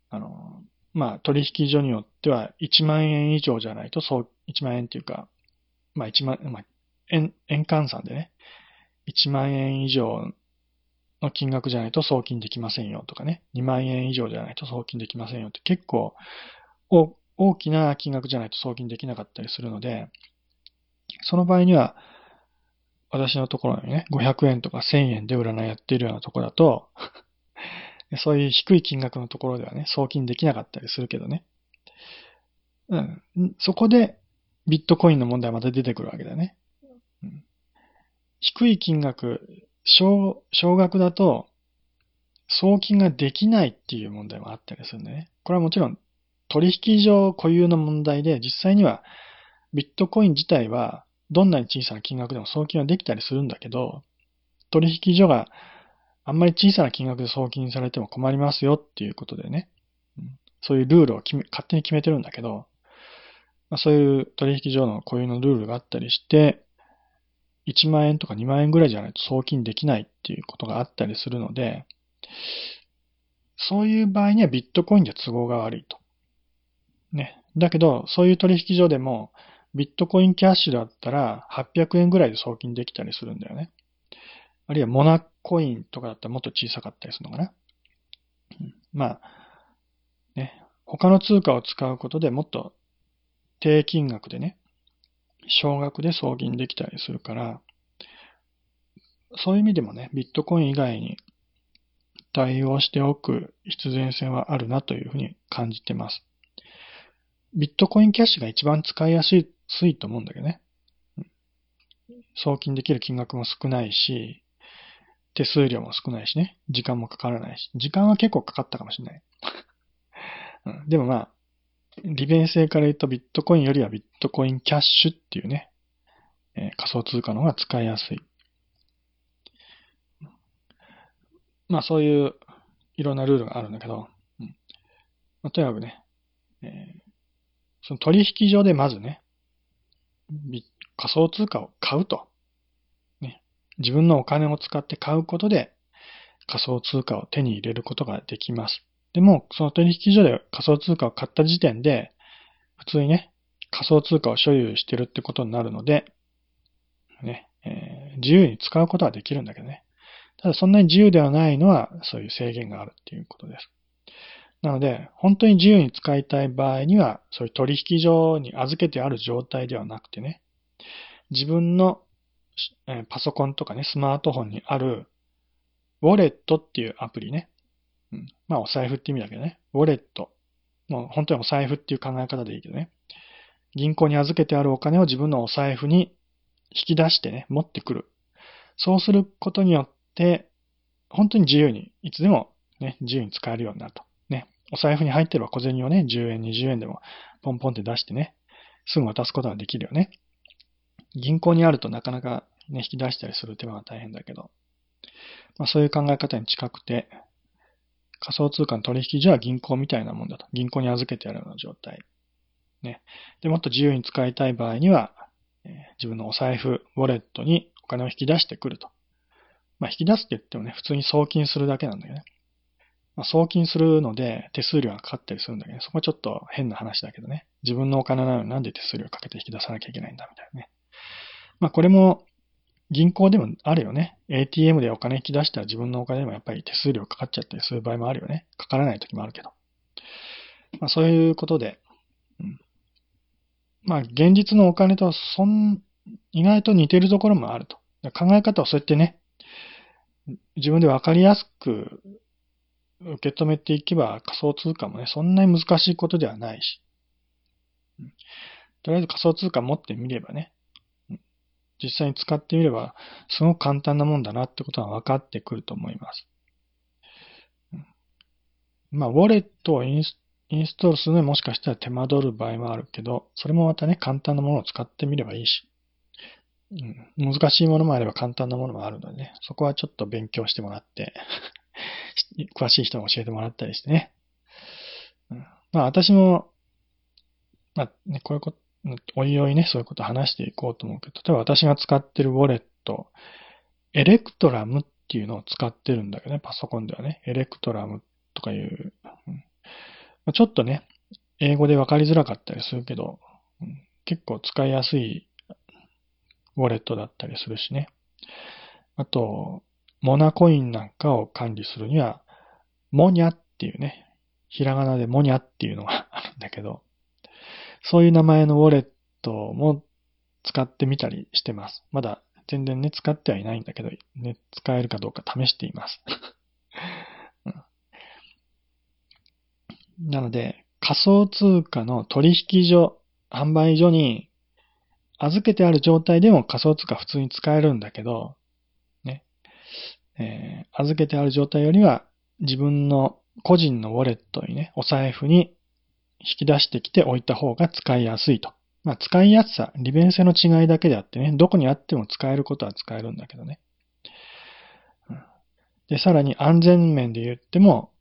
あの、まあ、取引所によっては1万円以上じゃないと、そう、1万円っていうか、まあ1万、まあ、円、円換算でね、1万円以上の金額じゃないと送金できませんよとかね、2万円以上じゃないと送金できませんよって結構大きな金額じゃないと送金できなかったりするので、その場合には、私のところにね、500円とか1000円で占いやっているようなところだとそういう低い金額のところではね、送金できなかったりするけどね。うん。そこでビットコインの問題はまた出てくるわけだね。うん、低い金額少、少額だと、送金ができないっていう問題もあったりするんでね。これはもちろん取引上固有の問題で、実際にはビットコイン自体はどんなに小さな金額でも送金はできたりするんだけど、取引所があんまり小さな金額で送金されても困りますよっていうことでね。そういうルールを決め勝手に決めてるんだけど、まあ、そういう取引所の固有のルールがあったりして、1万円とか2万円ぐらいじゃないと送金できないっていうことがあったりするので、そういう場合にはビットコインで都合が悪いと。ね。だけど、そういう取引所でも、ビットコインキャッシュだったら800円ぐらいで送金できたりするんだよね。あるいはモナッコインとかだったらもっと小さかったりするのかな？うん、まあ、ね。他の通貨を使うことでもっと低金額でね、少額で送金できたりするから、そういう意味でもね、ビットコイン以外に対応しておく必然性はあるなというふうに感じてます。ビットコインキャッシュが一番使いやすいと思うんだけどね。送金できる金額も少ないし、手数料も少ないしね。時間もかからないし。時間は結構かかったかもしれない。うん、でもまあ、利便性から言うとビットコインよりはビットコインキャッシュっていうね、えー、仮想通貨の方が使いやすい。まあそういういろんなルールがあるんだけど、うんまあ、とにかくね、えー、その取引所でまずね、仮想通貨を買うと。自分のお金を使って買うことで仮想通貨を手に入れることができます。でも、その取引所で仮想通貨を買った時点で、普通にね、仮想通貨を所有してるってことになるので、ね、えー、自由に使うことはできるんだけどね。ただそんなに自由ではないのは、そういう制限があるっていうことです。なので、本当に自由に使いたい場合には、そういう取引所に預けてある状態ではなくてね、自分のえパソコンとかね、スマートフォンにある、ウォレットっていうアプリね。うん、まあ、お財布って意味だけどね。ウォレット。もう本当にお財布っていう考え方でいいけどね。銀行に預けてあるお金を自分のお財布に引き出してね、持ってくる。そうすることによって、本当に自由に、いつでもね、自由に使えるようになると。ね。お財布に入ってれば小銭をね、10円、20円でもポンポンって出してね、すぐ渡すことができるよね。銀行にあるとなかなかね、引き出したりする手間が大変だけど、まあそういう考え方に近くて、仮想通貨の取引所は銀行みたいなもんだと。銀行に預けてやるような状態。ね。で、もっと自由に使いたい場合には、えー、自分のお財布、ウォレットにお金を引き出してくると。まあ、引き出すって言ってもね、普通に送金するだけなんだよね。まあ、送金するので手数料がかかったりするんだけど、ね、そこはちょっと変な話だけどね。自分のお金なのになんで手数料かけて引き出さなきゃいけないんだみたいなね。まあ、これも銀行でもあるよね。ATM でお金引き出したら自分のお金でもやっぱり手数料かかっちゃったりする場合もあるよね。かからない時もあるけど。まあそういうことで、まあ現実のお金とそん、意外と似てるところもあると。考え方をそうやってね、自分でわかりやすく受け止めていけば仮想通貨もね、そんなに難しいことではないし。とりあえず仮想通貨持ってみればね、実際に使ってみれば、すごく簡単なもんだなってことが分かってくると思います。まあ、ウォレットをインスインストールするのにもしかしたら手間取る場合もあるけど、それもまたね、簡単なものを使ってみればいいし、うん、難しいものもあれば簡単なものもあるのでね、そこはちょっと勉強してもらって 詳しい人に教えてもらったりしてね。うん、まあ私も、まあね、こういうこと、おいおいね、そういうこと話していこうと思うけど、例えば私が使ってるウォレット、 Electrum っていうのを使ってるんだけどね、パソコンではね、 Electrum とかいう、ちょっとね、英語でわかりづらかったりするけど、結構使いやすいウォレットだったりするしね。あと、モナコインなんかを管理するには、モニャっていうね、ひらがなでモニャっていうのがあるんだけど、そういう名前のウォレットも使ってみたりしてます。まだ全然ね、使ってはいないんだけど、ね、使えるかどうか試しています。なので、仮想通貨の取引所、販売所に預けてある状態でも仮想通貨普通に使えるんだけど、ね、えー、預けてある状態よりは自分の個人のウォレットにね、お財布に引き出してきておいた方が使いやすいと。まあ、使いやすさ、利便性の違いだけであってね、どこにあっても使えることは使えるんだけどね。で、さらに安全面で言っても、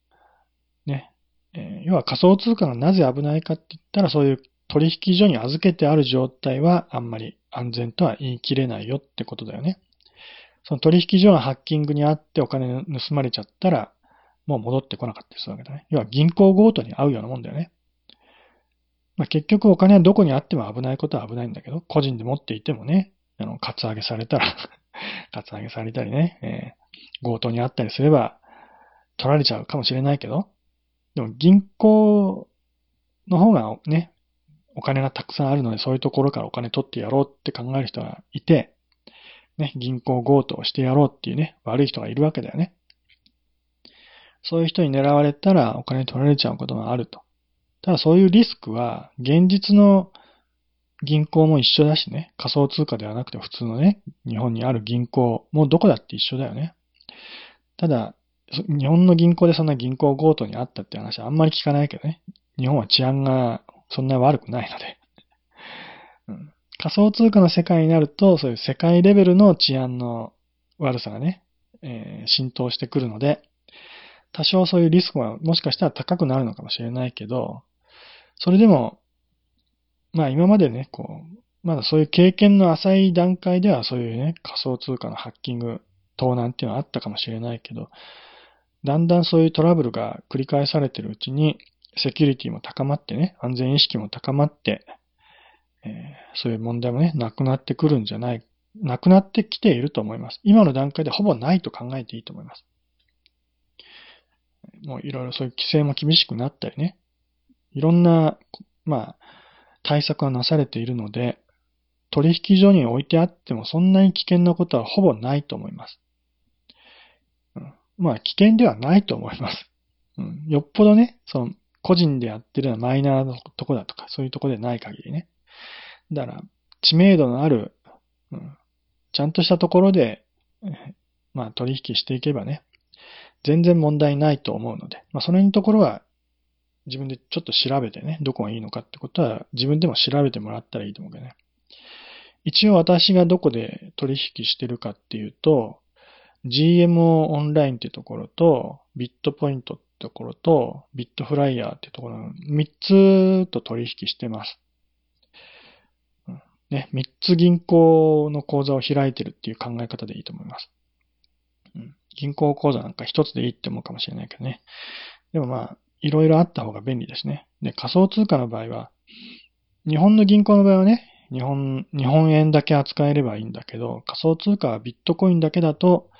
ね、えー、要は仮想通貨がなぜ危ないかって言ったら、そういう取引所に預けてある状態はあんまり安全とは言い切れないよってことだよね。その取引所がハッキングにあってお金盗まれちゃったら、もう戻ってこなかったりするわけだね。要は銀行強盗に合うようなもんだよね。まあ、結局お金はどこにあっても危ないことは危ないんだけど、個人で持っていてもね、あの、カツアゲされたら カツアゲされたりね、えー、強盗にあったりすれば、取られちゃうかもしれないけど、でも銀行の方がね、お金がたくさんあるので、そういうところからお金取ってやろうって考える人がいて、ね、銀行強盗してやろうっていうね、悪い人がいるわけだよね。そういう人に狙われたらお金取られちゃうことがあると。ただそういうリスクは、現実の銀行も一緒だしね、仮想通貨ではなくて普通のね、日本にある銀行もどこだって一緒だよね。ただ、日本の銀行でそんな銀行強盗にあったって話はあんまり聞かないけどね。日本は治安がそんな悪くないので。仮想通貨の世界になると、そういう世界レベルの治安の悪さがね、えー、浸透してくるので、多少そういうリスクはもしかしたら高くなるのかもしれないけど、それでも、まあ今までね、こう、まだそういう経験の浅い段階ではそういうね、仮想通貨のハッキング、盗難っていうのはあったかもしれないけど、だんだんそういうトラブルが繰り返されてるうちに、セキュリティも高まってね、安全意識も高まって、えー、そういう問題もね、なくなってくるんじゃない、なくなってきていると思います。今の段階でほぼないと考えていいと思います。もういろいろそういう規制も厳しくなったりね、いろんな、まあ、対策がなされているので、取引所に置いてあってもそんなに危険なことはほぼないと思います。うん、まあ、危険ではないと思います。うん、よっぽどね、その、個人でやってるようなマイナーなとこだとか、そういうとこでない限りね。だから、知名度のある、うん、ちゃんとしたところで、まあ、取引していけばね、全然問題ないと思うので、まあ、その辺のところは自分でちょっと調べてね、どこがいいのかってことは自分でも調べてもらったらいいと思うけどね。一応私がどこで取引してるかっていうと、GMO オンラインってところと、ビットポイントってところと、ビットフライヤーってところの3つと取引してます。ね、3つ銀行の口座を開いてるっていう考え方でいいと思います。銀行口座なんか1つでいいって思うかもしれないけどね。でもまあ、いろいろあった方が便利ですね。で、仮想通貨の場合は、日本の銀行の場合はね、日本、日本円だけ扱えればいいんだけど、仮想通貨はビットコインだけだと、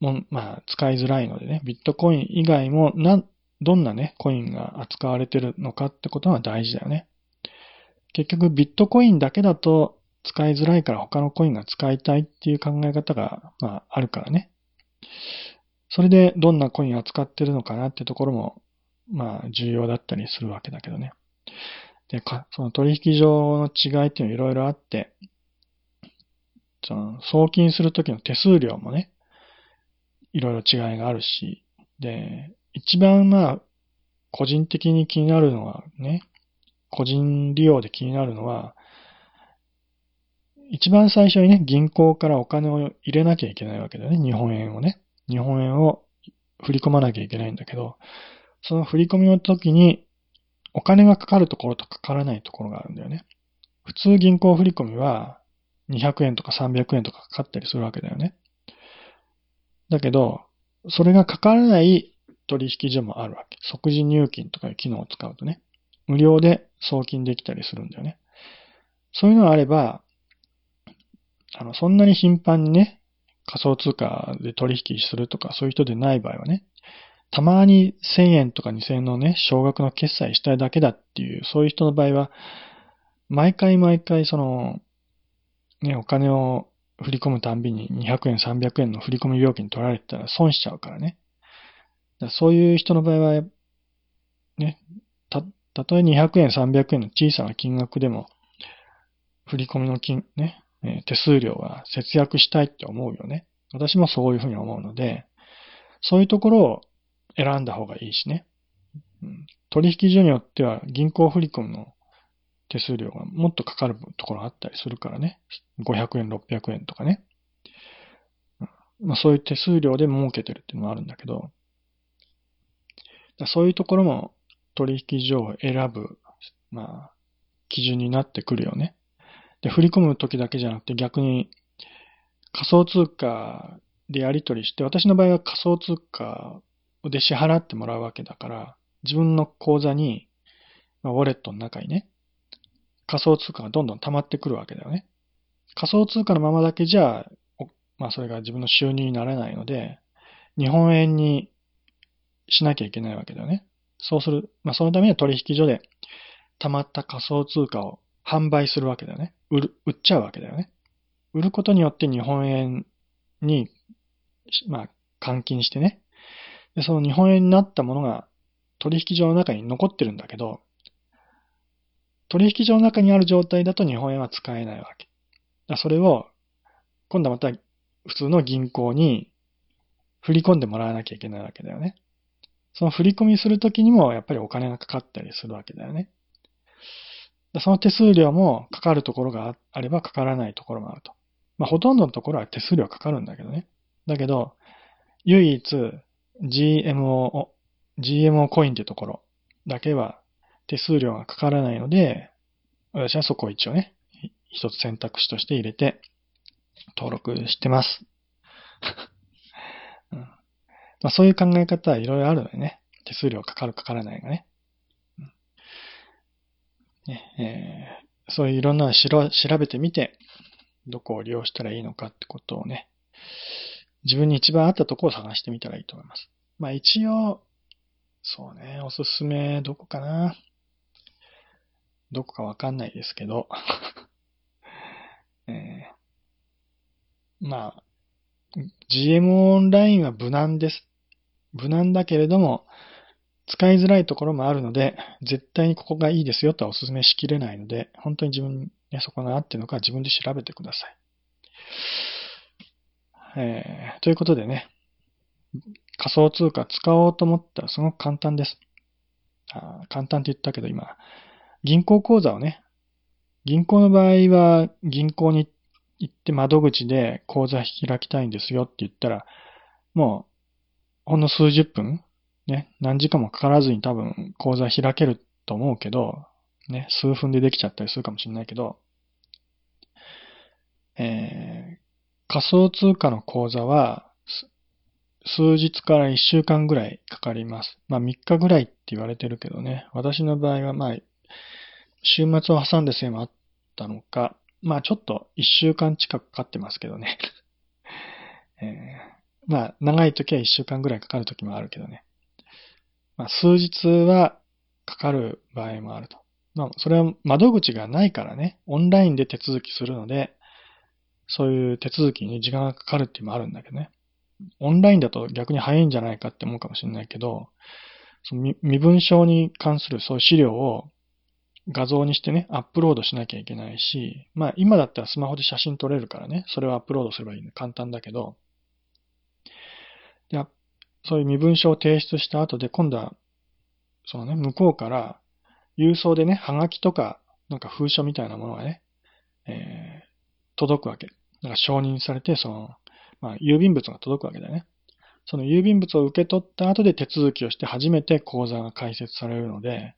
もまあ、使いづらいのでね、ビットコイン以外も、な、どんなね、コインが扱われてるのかってことが大事だよね。結局、ビットコインだけだと使いづらいから他のコインが使いたいっていう考え方が、まあ、あるからね。それでどんなコイン扱ってるのかなってところも、まあ、重要だったりするわけだけどね。で、か、その取引所の違いっていうのはいろいろあって、その、送金するときの手数料もね、いろいろ違いがあるし、で、一番まあ、個人的に気になるのはね、個人利用で気になるのは、一番最初にね、銀行からお金を入れなきゃいけないわけだよね。日本円をね。日本円を振り込まなきゃいけないんだけど、その振り込みの時にお金がかかるところとかからないところがあるんだよね。普通銀行振り込みは200円とか300円とかかかったりするわけだよね。だけど、それがかからない取引所もあるわけ。即時入金とかいう機能を使うとね、無料で送金できたりするんだよね。そういうのがあれば、あの、そんなに頻繁にね、仮想通貨で取引するとか、そういう人でない場合はね、たまに1000円とか2000円のね、少額の決済したいだけだっていう、そういう人の場合は、毎回毎回その、ね、お金を振り込むたんびに200円、300円の振り込み料金取られてたら損しちゃうからね。らそういう人の場合は、ね、た、たとえ200円、300円の小さな金額でも、振り込みの金、ね、手数料は節約したいって思うよね。私もそういうふうに思うので、そういうところを選んだ方がいいしね。取引所によっては銀行振込の手数料がもっとかかるところあったりするからね。500円、600円とかね。まあそういう手数料で儲けてるっていうのもあるんだけど、そういうところも取引所を選ぶ、まあ、基準になってくるよね。で、振り込む時だけじゃなくて逆に仮想通貨でやり取りして、私の場合は仮想通貨で支払ってもらうわけだから、自分の口座に、まあ、ウォレットの中にね、仮想通貨がどんどん溜まってくるわけだよね。仮想通貨のままだけじゃ、まあそれが自分の収入にならないので、日本円にしなきゃいけないわけだよね。そうする、まあそのためには取引所で溜まった仮想通貨を販売するわけだよね。売る、売っちゃうわけだよね。売ることによって日本円に、まあ、換金してね。で、その日本円になったものが取引所の中に残ってるんだけど、取引所の中にある状態だと日本円は使えないわけ。だそれを、今度はまた普通の銀行に振り込んでもらわなきゃいけないわけだよね。その振り込みするときにもやっぱりお金がかかったりするわけだよね。その手数料もかかるところがあればかからないところもあると。まあ、ほとんどのところは手数料かかるんだけどね。だけど、唯一 GMO、GMO コインってところだけは手数料がかからないので、私はそこを一応ね、一つ選択肢として入れて登録してます。うんまあ、そういう考え方はいろいろあるのでね。手数料かかるかからないがね。うんねえー、そういういろんなのを調べてみて、どこを利用したらいいのかってことをね、自分に一番合ったとこを探してみたらいいと思います。まあ一応、そうね、おすすめどこかな。どこかわかんないですけど、えー、まあ、GM オンラインは無難です。無難だけれども、使いづらいところもあるので、絶対にここがいいですよとはお勧めしきれないので、本当に自分にそこが合ってるのか自分で調べてください。えー、ということでね、仮想通貨使おうと思ったらすごく簡単です。あ簡単って言ったけど今、銀行口座をね、銀行の場合は銀行に行って窓口で口座開きたいんですよって言ったら、もうほんの数十分、ね、何時間もかからずに多分口座開けると思うけど、ね、数分でできちゃったりするかもしれないけど、えー、仮想通貨の口座は、数日から1週間ぐらいかかります。まあ3日ぐらいって言われてるけどね。私の場合はまあ、週末を挟んでせいもあったのか、まあちょっと1週間近くかかってますけどね。えー、まあ長い時は1週間ぐらいかかる時もあるけどね。まあ数日はかかる場合もあると。まあそれは窓口がないからね、オンラインで手続きするので、そういう手続きに時間がかかるっていうのもあるんだけどね。オンラインだと逆に早いんじゃないかって思うかもしれないけど、その身分証に関するそういう資料を画像にしてね、アップロードしなきゃいけないし、まあ今だったらスマホで写真撮れるからね、それをアップロードすればいいの簡単だけど、でそういう身分証を提出した後で今度は、そのね、向こうから郵送でね、はがきとか、なんか封書みたいなものがね、えー、届くわけ。だから承認されて、その、まあ、郵便物が届くわけだよね。その郵便物を受け取った後で手続きをして初めて口座が開設されるので、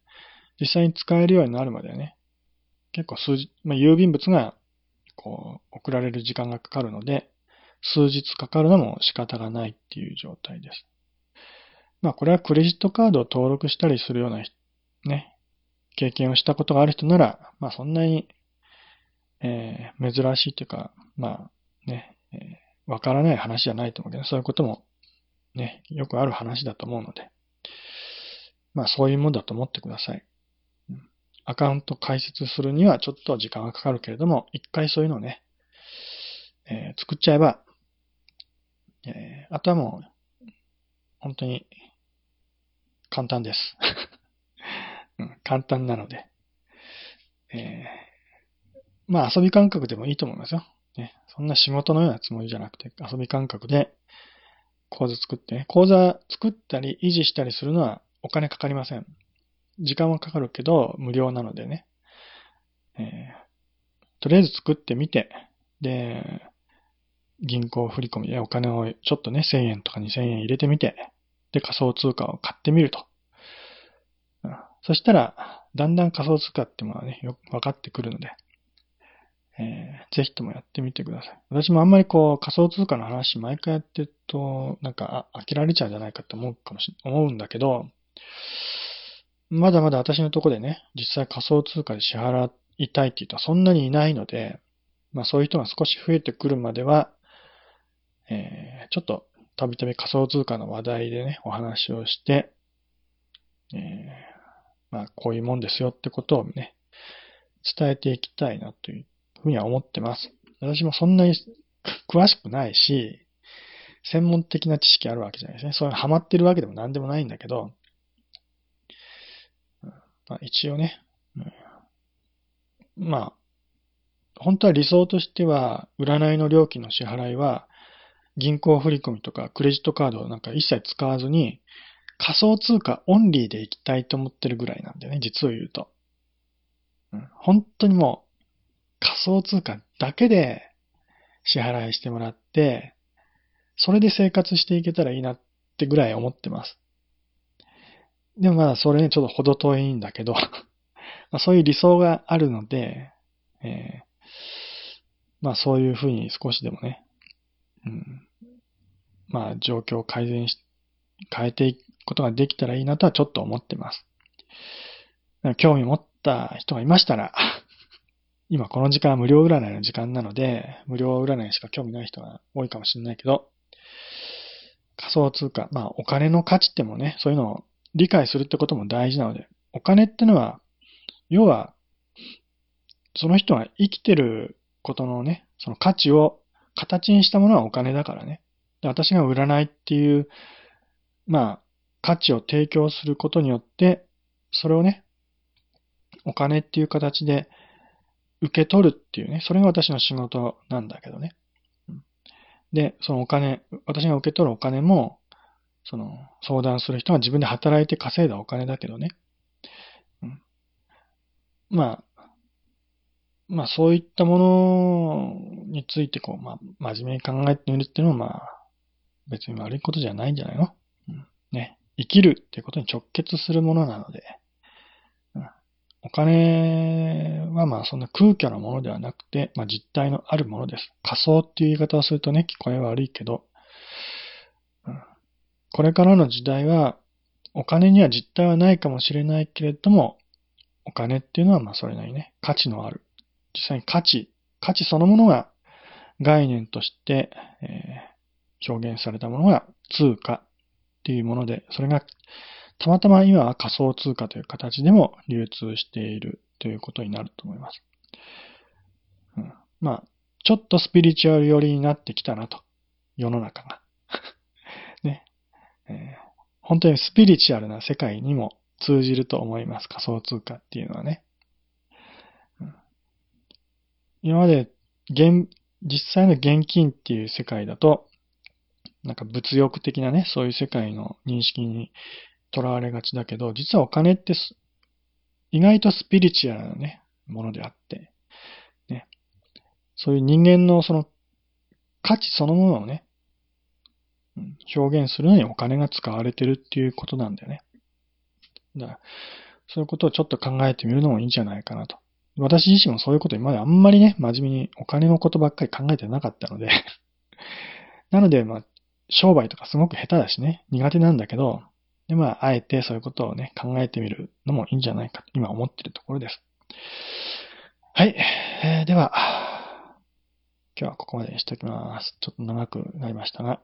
実際に使えるようになるまでね、結構数字、まあ、郵便物がこう送られる時間がかかるので、数日かかるのも仕方がないっていう状態です。まあこれはクレジットカードを登録したりするようなね、経験をしたことがある人なら、まあそんなにえー、珍しいというか、まあね、えー、わからない話じゃないと思うけど、そういうこともね、よくある話だと思うので、まあそういうもんだと思ってください。アカウント開設するにはちょっと時間がかかるけれども、一回そういうのをね、えー、作っちゃえば、えー、あとはもう、本当に簡単です。うん、簡単なので、えーまあ遊び感覚でもいいと思いますよ。ね、そんな仕事のようなつもりじゃなくて、遊び感覚で講座作ってね、講座作ったり維持したりするのはお金かかりません。時間はかかるけど無料なのでね。えー、とりあえず作ってみて、で、銀行振込でお金をちょっとね、1000円とか2000円入れてみて、で、仮想通貨を買ってみると。そしたら、だんだん仮想通貨ってものはね、よく分かってくるので、えー、ぜひともやってみてください。私もあんまりこう仮想通貨の話毎回やってると、なんか飽きられちゃうんじゃないかって思うかもし、思うんだけど、まだまだ私のとこでね、実際仮想通貨で支払いたいって言ったらそんなにいないので、まあそういう人が少し増えてくるまでは、えー、ちょっとたびたび仮想通貨の話題でね、お話をして、えー、まあ、こういうもんですよってことをね、伝えていきたいなというふうには思ってます。私もそんなに詳しくないし、専門的な知識あるわけじゃないですね。そういうハマってるわけでも何でもないんだけど、まあ、一応ね、うん、まあ、本当は理想としては、占いの料金の支払いは、銀行振込とかクレジットカードなんか一切使わずに、仮想通貨オンリーで行きたいと思ってるぐらいなんだよね、実を言うと。うん、本当にもう、仮想通貨だけで支払いしてもらって、それで生活していけたらいいなってぐらい思ってます。でもまあ、それね、ちょっと程遠いんだけど そういう理想があるので、えー、まあそういうふうに少しでもね、うん、まあ状況を改善し、変えていくことができたらいいなとはちょっと思ってます。興味持った人がいましたら、今この時間は無料占いの時間なので、無料占いしか興味ない人が多いかもしれないけど、仮想通貨、まあお金の価値ってもね、そういうのを理解するってことも大事なので、お金ってのは、要は、その人が生きてることのね、その価値を形にしたものはお金だからね。で私が占いっていう、まあ、価値を提供することによって、それをね、お金っていう形で受け取るっていうね、それが私の仕事なんだけどね。で、そのお金、私が受け取るお金も、その相談する人が自分で働いて稼いだお金だけどね。うん、まあ、まあそういったものについてこう、まあ真面目に考えてみるっていうのはまあ別に悪いことじゃないんじゃないの、うん、ね。生きるっていうことに直結するものなので、お金はまあそんな空虚なものではなくて、まあ実体のあるものです。仮想っていう言い方をするとね、聞こえ悪いけど、うん、これからの時代はお金には実体はないかもしれないけれども、お金っていうのはまあそれなりね、価値のある実際に価値、価値そのものが概念として、えー、表現されたものが通貨っていうもので、それがたまたま今は仮想通貨という形でも流通しているということになると思います。うん、まあ、ちょっとスピリチュアル寄りになってきたなと。世の中が。ね、えー。本当にスピリチュアルな世界にも通じると思います。仮想通貨っていうのはね。今まで現、実際の現金っていう世界だと、なんか物欲的なね、そういう世界の認識にとらわれがちだけど、実はお金って意外とスピリチュアルなね、ものであって、ね、そういう人間のその価値そのものをね、表現するのにお金が使われてるっていうことなんだよね。だから、そういうことをちょっと考えてみるのもいいんじゃないかなと。私自身もそういうこと今まであんまりね、真面目にお金のことばっかり考えてなかったのでなので、まあ、商売とかすごく下手だしね、苦手なんだけど、で、まあ、あえてそういうことをね、考えてみるのもいいんじゃないかと、今思ってるところです。はい。えー、では、今日はここまでにしておきます。ちょっと長くなりましたが、